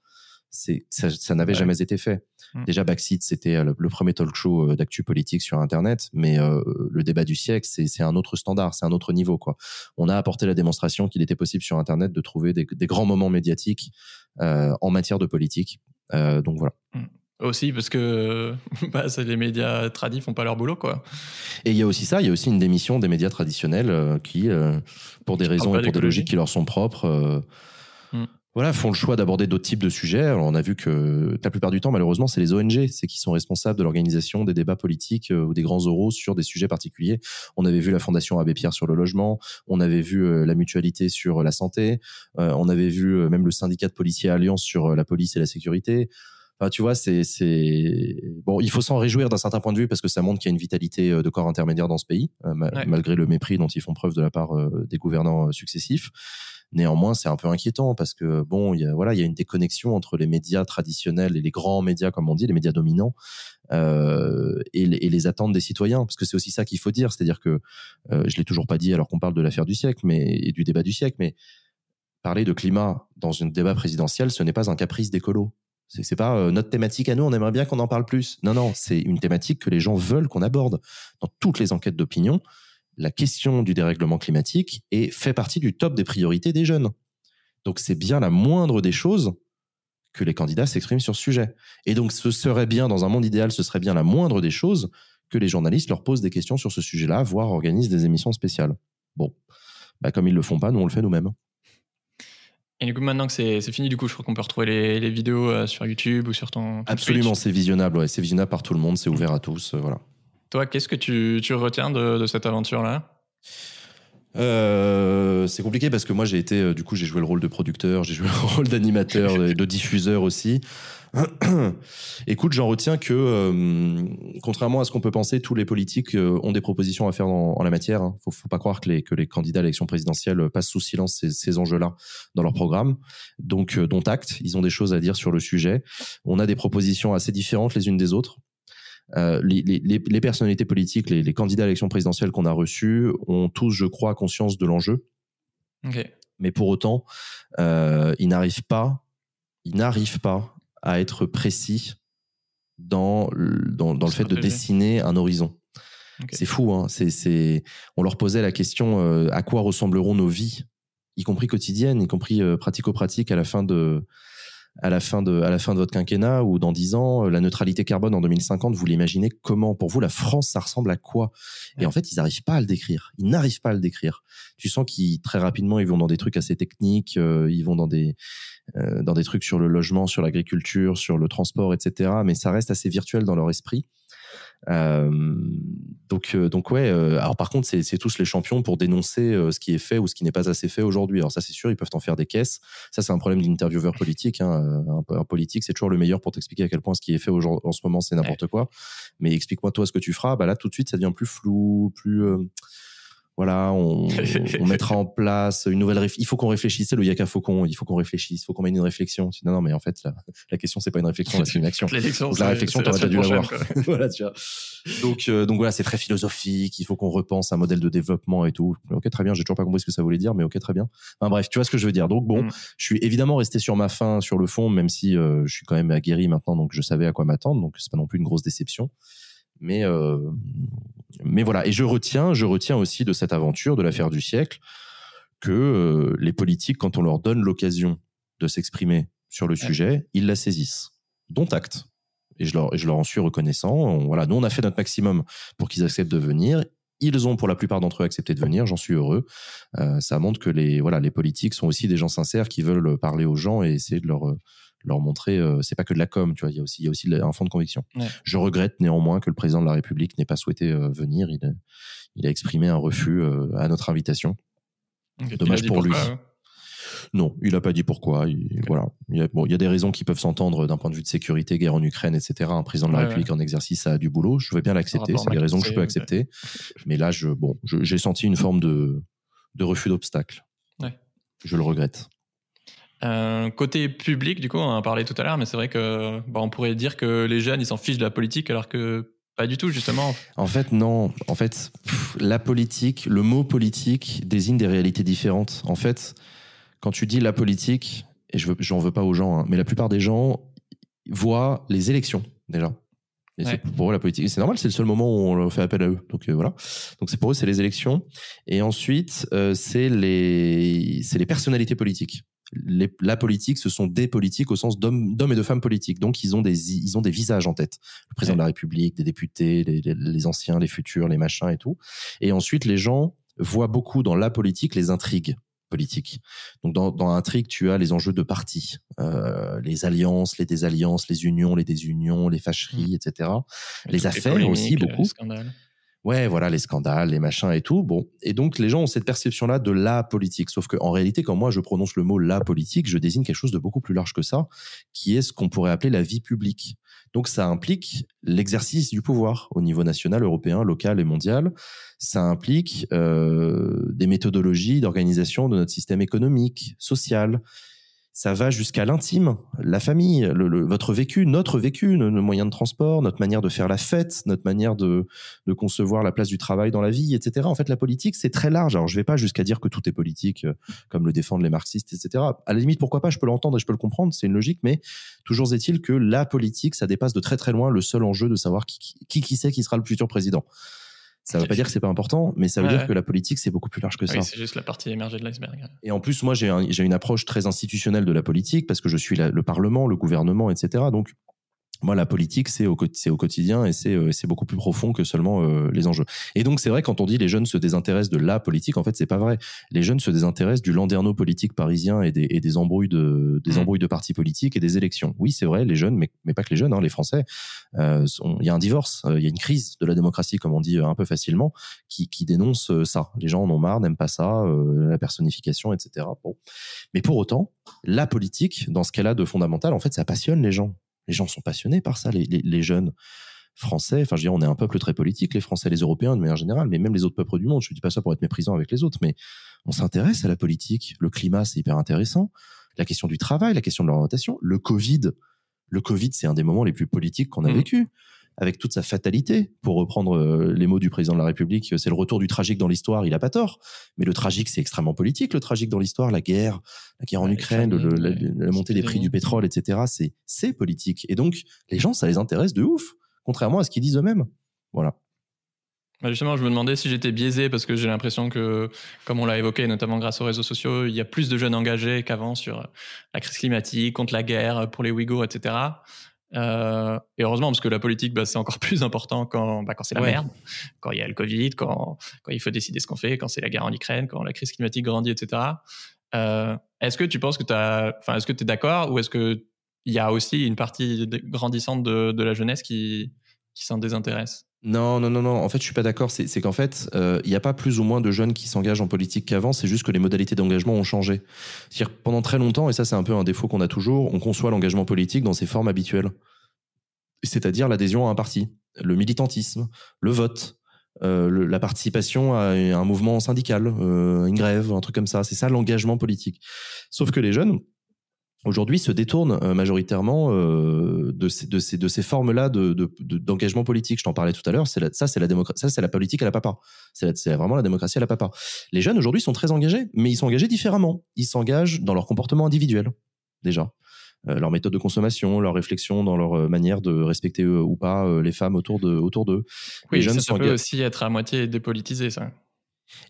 C'est, ça, ça n'avait Ouais. jamais été fait. Mm. Déjà, Backseat, c'était euh, le, le premier talk show euh, d'actu politique sur Internet, mais euh, le débat du siècle, c'est, c'est un autre standard, c'est un autre niveau, quoi. On a apporté la démonstration qu'il était possible sur Internet de trouver des, des grands moments médiatiques euh, en matière de politique. Euh, donc voilà. Aussi parce que bah, les médias tradis font pas leur boulot, quoi. Et il y a aussi ça, il y a aussi une démission des médias traditionnels euh, qui, euh, pour des raisons et pour des logiques qui leur sont propres, euh, Mm. voilà, font le choix d'aborder d'autres types de sujets. Alors, on a vu que la plupart du temps, malheureusement, c'est les ONG, c'est qui sont responsables de l'organisation des débats politiques ou des grands oraux sur des sujets particuliers. On avait vu la Fondation Abbé Pierre sur le logement, on avait vu la mutualité sur la santé, on avait vu même le syndicat de policiers Alliance sur la police et la sécurité. Enfin, tu vois, c'est, c'est bon. Il faut s'en réjouir d'un certain point de vue parce que ça montre qu'il y a une vitalité euh, de corps intermédiaire dans ce pays, euh, Ouais. malgré le mépris dont ils font preuve de la part euh, des gouvernants successifs. Néanmoins, c'est un peu inquiétant parce que bon, il y a voilà, il y a une déconnexion entre les médias traditionnels et les grands médias, comme on dit, les médias dominants, euh, et, les, et les attentes des citoyens. Parce que c'est aussi ça qu'il faut dire, c'est-à-dire que euh, je l'ai toujours pas dit alors qu'on parle de l'affaire du siècle, mais et du débat du siècle, mais parler de climat dans un débat présidentiel, ce n'est pas un caprice d'écolo. C'est pas euh, notre thématique à nous, on aimerait bien qu'on en parle plus. Non, non, c'est une thématique que les gens veulent qu'on aborde. Dans toutes les enquêtes d'opinion, la question du dérèglement climatique est, fait partie du top des priorités des jeunes. Donc c'est bien la moindre des choses que les candidats s'expriment sur ce sujet. Et donc ce serait bien, dans un monde idéal, ce serait bien la moindre des choses que les journalistes leur posent des questions sur ce sujet-là, voire organisent des émissions spéciales. Bon, bah, comme ils le font pas, nous on le fait nous-mêmes. Et du coup, maintenant que c'est fini, du coup, je crois qu'on peut retrouver les, les vidéos euh, sur YouTube ou sur ton. ton Absolument, c'est visionnable, ouais, c'est visionnable par tout le monde, c'est ouvert à tous, euh, voilà. Toi, qu'est-ce que tu, tu retiens de, de cette aventure-là? Euh, c'est compliqué parce que moi j'ai été, euh, du coup j'ai joué le rôle de producteur, j'ai joué le rôle d'animateur et de diffuseur aussi. Écoute, j'en retiens que, euh, contrairement à ce qu'on peut penser, tous les politiques euh, ont des propositions à faire en, en la matière. Hein. Faut, faut pas croire que les, que les candidats à l'élection présidentielle passent sous silence ces, ces enjeux-là dans leur programme. Donc, euh, dont acte, ils ont des choses à dire sur le sujet. On a des propositions assez différentes les unes des autres. Euh, les, les, les- les personnalités politiques, les, les candidats à l'élection présidentielle qu'on a reçus ont tous, je crois, conscience de l'enjeu, mais pour autant, euh, ils n'arrivent pas, ils n'arrivent pas à être précis dans, le- dans, dans le fait de dessiner un horizon. C'est fou, hein. C'est, c'est, on leur posait la question euh, à quoi ressembleront nos vies, y compris quotidiennes, y compris pratico-pratiques à la fin de, à la fin de, à la fin de votre quinquennat ou dans dix ans, euh, la neutralité carbone en 2050, vous l'imaginez comment Pour vous, la France, ça ressemble à quoi? Et en fait, ils n'arrivent pas à le décrire. Ils n'arrivent pas à le décrire. Tu sens qu'ils très rapidement, ils vont dans des trucs assez techniques, euh, ils vont dans des, euh, dans des trucs sur le logement, sur l'agriculture, sur le transport, etc. Mais ça reste assez virtuel dans leur esprit. Euh, donc, euh, donc ouais. euh, alors par contre, c'est tous les champions pour dénoncer ce qui est fait ou ce qui n'est pas assez fait aujourd'hui. Alors ça, c'est sûr, ils peuvent en faire des caisses. Ça, c'est un problème d'intervieweur politique. Hein. Un, un politique, c'est toujours le meilleur pour t'expliquer à quel point ce qui est fait en ce moment, c'est n'importe quoi. Mais explique-moi toi ce que tu feras. Bah là, tout de suite, ça devient plus flou, plus voilà, on, on mettra en place une nouvelle réflexion. Il faut qu'on réfléchisse, c'est le Yaka Faucon, il faut qu'on réfléchisse, il faut qu'on mène une réflexion. Non, non, mais en fait, la, la question, c'est pas une réflexion, là, c'est une action. Donc la réflexion, t'aurais déjà dû l'avoir. voilà, tu vois. Donc, euh, donc voilà, c'est très philosophique. Il faut qu'on repense un modèle de développement et tout. Ok, très bien. J'ai toujours pas compris ce que ça voulait dire, mais ok, très bien. Enfin bref, tu vois ce que je veux dire. Donc bon, Mm. je suis évidemment resté sur ma fin, sur le fond, même si euh, je suis quand même aguerri maintenant, donc je savais à quoi m'attendre. Donc c'est pas non plus une grosse déception. Mais euh, mais voilà. Et je retiens, je retiens aussi de cette aventure, de l'affaire du siècle, que euh, les politiques, quand on leur donne l'occasion de s'exprimer sur le sujet, ils la saisissent. Dont acte. Et je leur, et je leur en suis reconnaissant. On- voilà, nous, on a fait notre maximum pour qu'ils acceptent de venir. Ils ont, pour la plupart d'entre eux, accepté de venir. J'en suis heureux. Euh, ça montre que les, voilà, les politiques sont aussi des gens sincères qui veulent parler aux gens et essayer de leur, leur montrer. euh, c'est pas que de la com, tu vois. Il y a aussi, il y a aussi un fond de conviction. Ouais. Je regrette néanmoins que le président de la République n'ait pas souhaité euh, venir. Il, a- il a exprimé un refus euh, à notre invitation. Dommage pour lui. Non, il n'a pas dit pourquoi. Voilà. Il y, a, bon, il y a des raisons qui peuvent s'entendre d'un point de vue de sécurité, guerre en Ukraine, etc. Un président de la République en exercice a du boulot. Je veux bien l'accepter. C'est des raisons que je peux accepter. Mais là, je, bon, j'ai senti une forme de, de refus d'obstacle. Je le regrette. Euh, côté public, du coup, on en a parlé tout à l'heure, mais c'est vrai que bon, on pourrait dire que les jeunes, ils s'en fichent de la politique, alors que pas du tout, justement. En fait, non. En fait, la politique, le mot politique désigne des réalités différentes. En fait, quand tu dis la politique, et je j'en veux, pas aux gens, hein, mais la plupart des gens voient les élections déjà. Et c'est pour eux la politique. C'est normal, c'est le seul moment où on fait appel à eux. Donc euh, voilà. Donc c'est pour eux, c'est les élections. Et ensuite, euh, c'est les, c'est les personnalités politiques la politique, ce sont des politiques au sens d'hommes et de femmes politiques. Donc, ils ont des, ils ont des visages en tête. Le président de la République, des députés, les, anciens, les futurs, les machins et tout. Et ensuite, les gens voient beaucoup dans la politique les intrigues politiques. Donc, dans, dans l'intrigue, tu as les enjeux de parti, euh, les alliances, les désalliances, les unions, les désunions, les fâcheries, mmh. etc. les affaires aussi, beaucoup. Ouais, voilà, les scandales, les machins et tout. Bon. Et donc, les gens ont cette perception-là de la politique. Sauf qu'en réalité, quand moi, je prononce le mot la politique, je désigne quelque chose de beaucoup plus large que ça, qui est ce qu'on pourrait appeler la vie publique. Donc, ça implique l'exercice du pouvoir au niveau national, européen, local et mondial. Ça implique euh, des méthodologies d'organisation de notre système économique, social, ça va jusqu'à l'intime, la famille, le, votre vécu, notre vécu, nos, moyens de transport, notre manière de faire la fête, notre manière de, de, concevoir la place du travail dans la vie, etc. En fait, la politique, c'est très large. Alors, je vais pas jusqu'à dire que tout est politique, euh, comme le défendent les marxistes, etc. À la limite, pourquoi pas Je peux l'entendre et je peux le comprendre, c'est une logique, mais toujours est-il que la politique, ça dépasse de très très loin le seul enjeu de savoir qui qui, qui sait qui sera le futur président. Ça ne veut pas dire que c'est pas important, mais ça veut dire que la politique, c'est beaucoup plus large que ça. c'est juste la partie émergée de l'iceberg. Et en plus, moi, j'ai une approche très institutionnelle de la politique parce que je suis le Parlement, le gouvernement, etc. Donc, moi, la politique, c'est au, au quotidien et c'est euh, beaucoup plus profond que seulement euh, les enjeux. Et donc, c'est vrai, quand on dit les jeunes se désintéressent de la politique, en fait, c'est pas vrai. Les jeunes se désintéressent du landerneau politique parisien et des, et des embrouilles de des mmh. embrouilles de partis politiques et des élections. Oui, c'est vrai, les jeunes, mais, mais pas que les jeunes, hein, les Français. Euh, il y a un divorce, il y a une crise de la démocratie, comme on dit un peu facilement, qui, qui dénonce ça. Les gens en ont marre, n'aiment pas ça, la personnification, etc. Bon. Mais pour autant, la politique, dans ce qu'elle a de fondamental, en fait, ça passionne les gens. Les gens sont passionnés par ça, les, jeunes français. Enfin, je veux dire, on est un peuple très politique, les Français, les Européens de manière générale, mais même les autres peuples du monde. Je ne dis pas ça pour être méprisant avec les autres, mais on s'intéresse à la politique. Le climat, c'est hyper intéressant. La question du travail, la question de l'orientation, le Covid. Le Covid, c'est un des moments les plus politiques qu'on a mmh. vécu avec toute sa fatalité, pour reprendre euh, les mots du président de la République, c'est le retour du tragique dans l'histoire, il a pas tort. Mais le tragique, c'est extrêmement politique, le tragique dans l'histoire, la guerre, la guerre en Ukraine, la, montée des prix du pétrole, etc. C'est, c'est politique. Et donc, les gens, ça les intéresse de ouf, contrairement à ce qu'ils disent eux-mêmes. Voilà. Bah, justement, je me demandais si j'étais biaisé parce que j'ai l'impression que, comme on l'a évoqué, notamment grâce aux réseaux sociaux, il y a plus de jeunes engagés qu'avant sur la crise climatique, contre la guerre, pour les Ouïghours, etc. Euh, et heureusement, parce que la politique, bah, c'est encore plus important quand, bah, quand c'est la merde, quand il y a le Covid, quand, quand il faut décider ce qu'on fait, quand c'est la guerre en Ukraine, quand la crise climatique grandit, etc. Euh, est-ce que tu penses que tu enfin, est-ce que tu es d'accord ou est-ce que il y a aussi une partie grandissante de, de la jeunesse qui, qui s'en désintéresse? Non, non, non, non. En fait, je suis pas d'accord. C'est qu'en fait, euh, il n'y a pas plus ou moins de jeunes qui s'engagent en politique qu'avant. C'est juste que les modalités d'engagement ont changé. C'est-à-dire pendant très longtemps, et ça c'est un peu un défaut qu'on a toujours, on conçoit l'engagement politique dans ses formes habituelles, c'est-à-dire l'adhésion à un parti, le militantisme, le vote, euh, la participation à un mouvement syndical, euh, une grève, un truc comme ça. C'est ça l'engagement politique. Sauf que les jeunes, aujourd'hui se détournent euh, majoritairement euh, de ces, de ces, de ces formes-là de, d'engagement de, politique. Je t'en parlais tout à l'heure. Ça, c'est la démocratie. Ça, c'est la politique à la papa. C'est, vraiment la démocratie à la papa. Les jeunes aujourd'hui sont très engagés, mais ils sont engagés différemment. Ils s'engagent dans leur comportement individuel déjà. Euh, leur méthode de consommation, leur réflexion dans leur manière de respecter ou pas les femmes autour d'eux. Oui, les jeunes ça, ça peut aussi être à moitié dépolitisé, ça.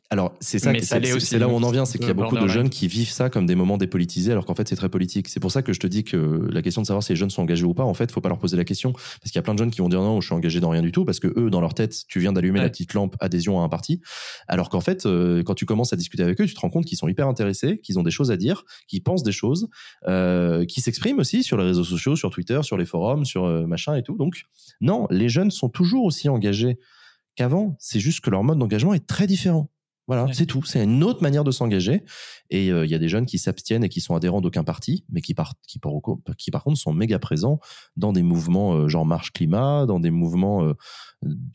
Alors, c'est ça, c'est là où on en vient, c'est qu'il y a beaucoup de jeunes qui vivent ça comme des moments dépolitisés, alors qu'en fait, c'est très politique. C'est pour ça que je te dis que la question de savoir si les jeunes sont engagés ou pas, en fait, faut pas leur poser la question, parce qu'il y a plein de jeunes qui vont dire non, je suis engagé dans rien du tout, parce que eux, dans leur tête, tu viens d'allumer la petite lampe adhésion à un parti, alors qu'en fait, euh, quand tu commences à discuter avec eux, tu te rends compte qu'ils sont hyper intéressés, qu'ils ont des choses à dire, qu'ils pensent des choses, euh, qui s'expriment aussi sur les réseaux sociaux, sur Twitter, sur les forums, sur euh, machin et tout. Donc, non, les jeunes sont toujours aussi engagés qu'avant. C'est juste que leur mode d'engagement est très différent Voilà, c'est tout. C'est une autre manière de s'engager. Et il y a des jeunes qui s'abstiennent et qui sont adhérents d'aucun parti, mais qui par, qui, par, qui par contre sont méga présents dans des mouvements genre Marche Climat, dans des mouvements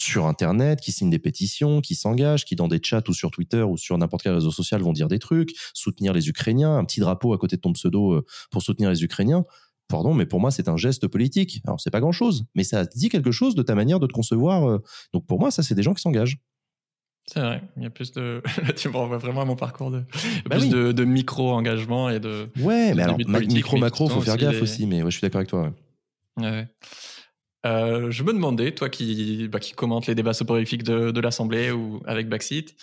sur Internet, qui signent des pétitions, qui s'engagent, qui dans des chats ou sur Twitter ou sur n'importe quel réseau social vont dire des trucs, soutenir les Ukrainiens, un petit drapeau à côté de ton pseudo pour soutenir les Ukrainiens pardon, mais pour moi, c'est un geste politique. Alors, c'est pas grand chose, mais ça dit quelque chose de ta manière de te concevoir. Donc, pour moi, ça, c'est des gens qui s'engagent. C'est vrai, il y a plus de. tu me renvoies vraiment à mon parcours de. Bah plus de, micro-engagement et de. Ouais, mais alors, micro-macro, faut faire gaffe aussi, mais je suis d'accord avec toi. Ouais. Euh, je me demandais, toi qui, bah, qui commente les débats soporifiques de, de l'Assemblée ou avec Backseat,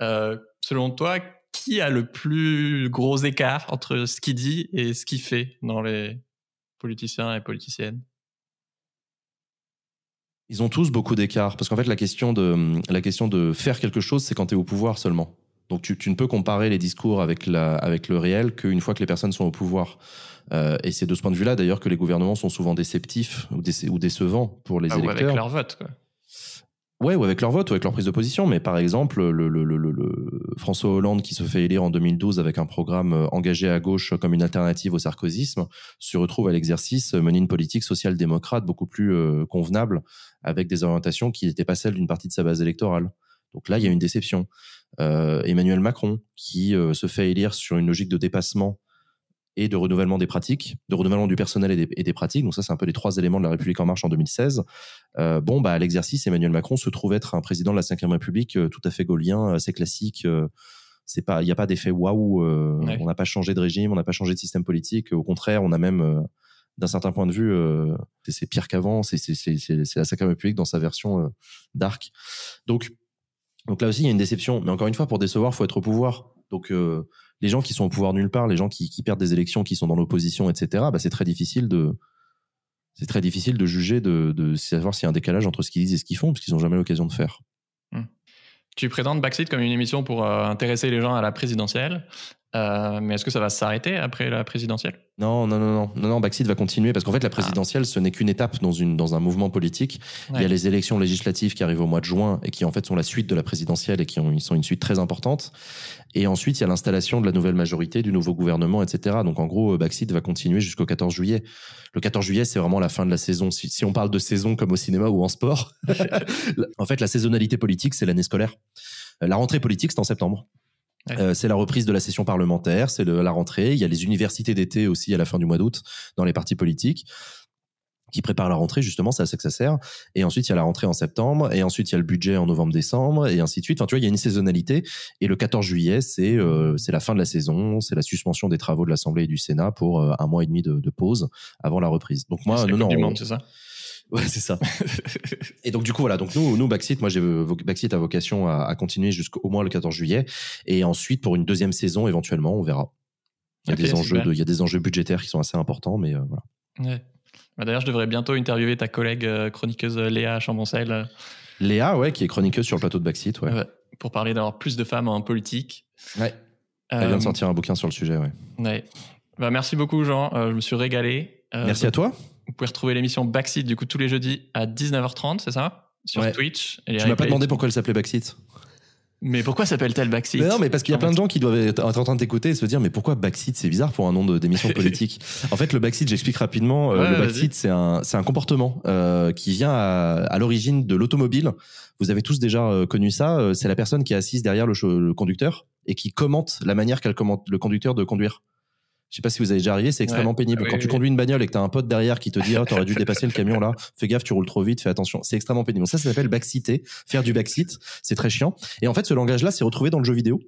euh, selon toi, qui a le plus gros écart entre ce qu'il dit et ce qu'il fait dans les politiciens et politiciennes? Ils ont tous beaucoup d'écart parce qu'en fait la question de la question de faire quelque chose c'est quand tu es au pouvoir seulement. Donc tu, tu, ne peux comparer les discours avec la avec le réel qu'une fois que les personnes sont au pouvoir. Euh, et c'est de ce point de vue-là d'ailleurs que les gouvernements sont souvent déceptifs ou, ou décevants pour les ah, électeurs. Ou avec leur vote quoi. Ouais, ou avec leur vote, ou avec leur prise de position. Mais par exemple, le, le, le, le, François Hollande, qui se fait élire en 2012 avec un programme euh, engagé à gauche comme une alternative au sarkozysme, se retrouve à l'exercice mener une politique social-démocrate beaucoup plus euh, convenable, avec des orientations qui n'étaient pas celles d'une partie de sa base électorale. Donc là, il y a une déception. Euh, Emmanuel Macron, qui euh, se fait élire sur une logique de dépassement et de renouvellement des pratiques, de renouvellement du personnel et des, pratiques. Donc ça, c'est un peu les trois éléments de la République en marche en 2016. Euh, bon, bah à l'exercice, Emmanuel Macron se trouve être un président de la Ve République euh, tout à fait gaulien, assez classique. Euh, c'est pas, il n'y a pas d'effet waouh. On n'a pas changé de régime, on n'a pas changé de système politique. Au contraire, on a même, d'un certain point de vue, c'est pire qu'avant. C'est la Ve République dans sa version dark. Donc, donc là aussi, il y a une déception. Mais encore une fois, pour décevoir, faut être au pouvoir. Donc les gens qui sont au pouvoir nulle part, les gens qui, perdent des élections, qui sont dans l'opposition, etc. Bah, c'est très difficile de c'est très difficile de juger, de, savoir s'il y a un décalage entre ce qu'ils disent et ce qu'ils font, parce qu'ils n'ont jamais l'occasion de faire. Hmm. Tu présentes Backseat comme une émission pour euh, intéresser les gens à la présidentielle. Euh, mais est-ce que ça va s'arrêter après la présidentielle? Non, non, non, non, non, non. Backseat va continuer parce qu'en fait, la présidentielle, ce n'est qu'une étape dans une dans un mouvement politique. Il y a les élections législatives qui arrivent au mois de juin et qui en fait sont la suite de la présidentielle et qui ont, sont une suite très importante. Et ensuite, il y a l'installation de la nouvelle majorité, du nouveau gouvernement, etc. Donc en gros, Backseat va continuer jusqu'au 14 juillet. Le 14 juillet, c'est vraiment la fin de la saison. Si, si on parle de saison comme au cinéma ou en sport, en fait, la saisonnalité politique, c'est l'année scolaire. La rentrée politique, c'est en septembre. Euh, c'est la reprise de la session parlementaire, c'est la rentrée. Il y a les universités d'été aussi à la fin du mois d'août dans les partis politiques qui préparent la rentrée justement, c'est à ça que ça sert. Et ensuite il y a la rentrée en septembre, et ensuite il y a le budget en novembre-décembre, et ainsi de suite. Enfin tu vois, il y a une saisonnalité. Et le 14 juillet, c'est euh, c'est la fin de la saison, c'est la suspension des travaux de l'Assemblée et du Sénat pour euh, un mois et demi de, de, pause avant la reprise. Donc moi, non, non, c'est ça? Ouais, c'est ça. et donc du coup voilà, donc nous, nous Backseat, moi j'ai Backseat a vocation à, à continuer jusqu'au moins le 14 juillet, et ensuite pour une deuxième saison éventuellement, on verra. Il y a des enjeux, de, il y a des enjeux budgétaires qui sont assez importants, mais euh, voilà. Ouais. Bah, D'ailleurs, je devrais bientôt interviewer ta collègue euh, chroniqueuse euh, Léa Chamboncel. Léa, ouais, qui est chroniqueuse sur le plateau de Backseat, ouais. ouais pour parler d'avoir plus de femmes en politique. Ouais. Elle vient de sortir un bouquin sur le sujet, ouais. Ouais. Bah, merci beaucoup, Jean. je me suis régalé. merci à toi. Vous pouvez retrouver l'émission Backseat du coup tous les jeudis à 19h30, c'est ça? Sur Twitch. Et tu m'as pas demandé pourquoi elle s'appelait Backseat. Mais pourquoi s'appelle-t-elle Backseat? Non, mais parce qu'il y a plein de gens qui doivent être en train de t'écouter et se dire mais pourquoi Backseat? C'est bizarre pour un nom d'émission politique. en fait, le Backseat, j'explique rapidement. Euh, le Backseat, c'est un, comportement euh, qui vient à, à l'origine de l'automobile. Vous avez tous déjà euh, connu ça. C'est la personne qui est assise derrière le, le conducteur et qui commente la manière qu'elle commente le conducteur de conduire. Je sais pas si vous avez déjà arrivé, c'est extrêmement pénible. Quand tu conduis une bagnole et que tu as un pote derrière qui te dit, oh, t'aurais dû dépasser le camion là, fais gaffe, tu roules trop vite, fais attention. C'est extrêmement pénible. Ça, ça s'appelle backseater, faire du backseat. C'est très chiant. Et en fait, ce langage-là, c'est retrouvé dans le jeu vidéo.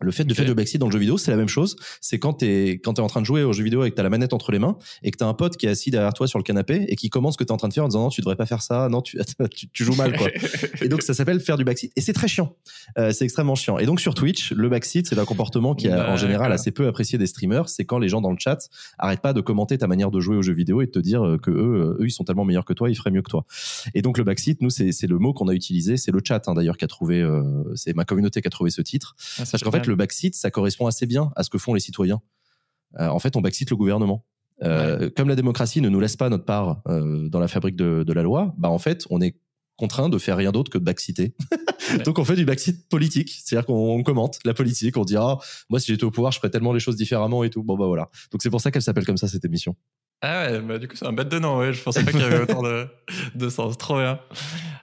Le fait de faire du backseat dans le jeu vidéo, c'est la même chose. C'est quand t'es quand t'es en train de jouer au jeu vidéo et que t'as la manette entre les mains et que t'as un pote qui est assis derrière toi sur le canapé et qui commence ce que t'es en train de faire en disant non tu devrais pas faire ça, non tu tu, joues mal quoi. et donc ça s'appelle faire du backseat et c'est très chiant. Euh, c'est extrêmement chiant. Et donc sur Twitch, le backseat c'est un comportement qui est en général assez peu apprécié des streamers. C'est quand les gens dans le chat arrêtent pas de commenter ta manière de jouer au jeu vidéo et de te dire euh, que eux eux ils sont tellement meilleurs que toi, ils feraient mieux que toi. Et donc le backseat, nous c'est c'est le mot qu'on a utilisé, c'est le chat hein, d'ailleurs qui a trouvé, euh, c'est ma communauté qui a trouvé ce titre. Ah, Parce qu'en fait le backseat ça correspond assez bien à ce que font les citoyens. Euh, en fait, on backseat le gouvernement. Euh, Comme la démocratie ne nous laisse pas notre part euh, dans la fabrique de, de, la loi, bah en fait, on est contraint de faire rien d'autre que de backseater. Donc on fait du backseat politique, c'est-à-dire qu'on commente la politique, on dit ah moi si j'étais au pouvoir je ferais tellement les choses différemment et tout. Bon bah voilà. Donc c'est pour ça qu'elle s'appelle comme ça cette émission. Ah ouais, bah du coup c'est un bête de nom, ouais. Je pensais pas qu'il y avait autant de, de sens. Trop bien.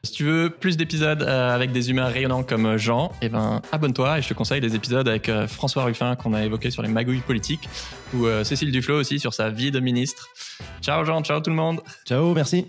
Si tu veux plus d'épisodes euh, avec des humains rayonnants comme Jean, eh ben abonne-toi et je te conseille les épisodes avec euh, François Ruffin qu'on a évoqué sur les magouilles politiques ou euh, Cécile Duflo aussi sur sa vie de ministre. Ciao Jean, ciao tout le monde. Ciao, merci.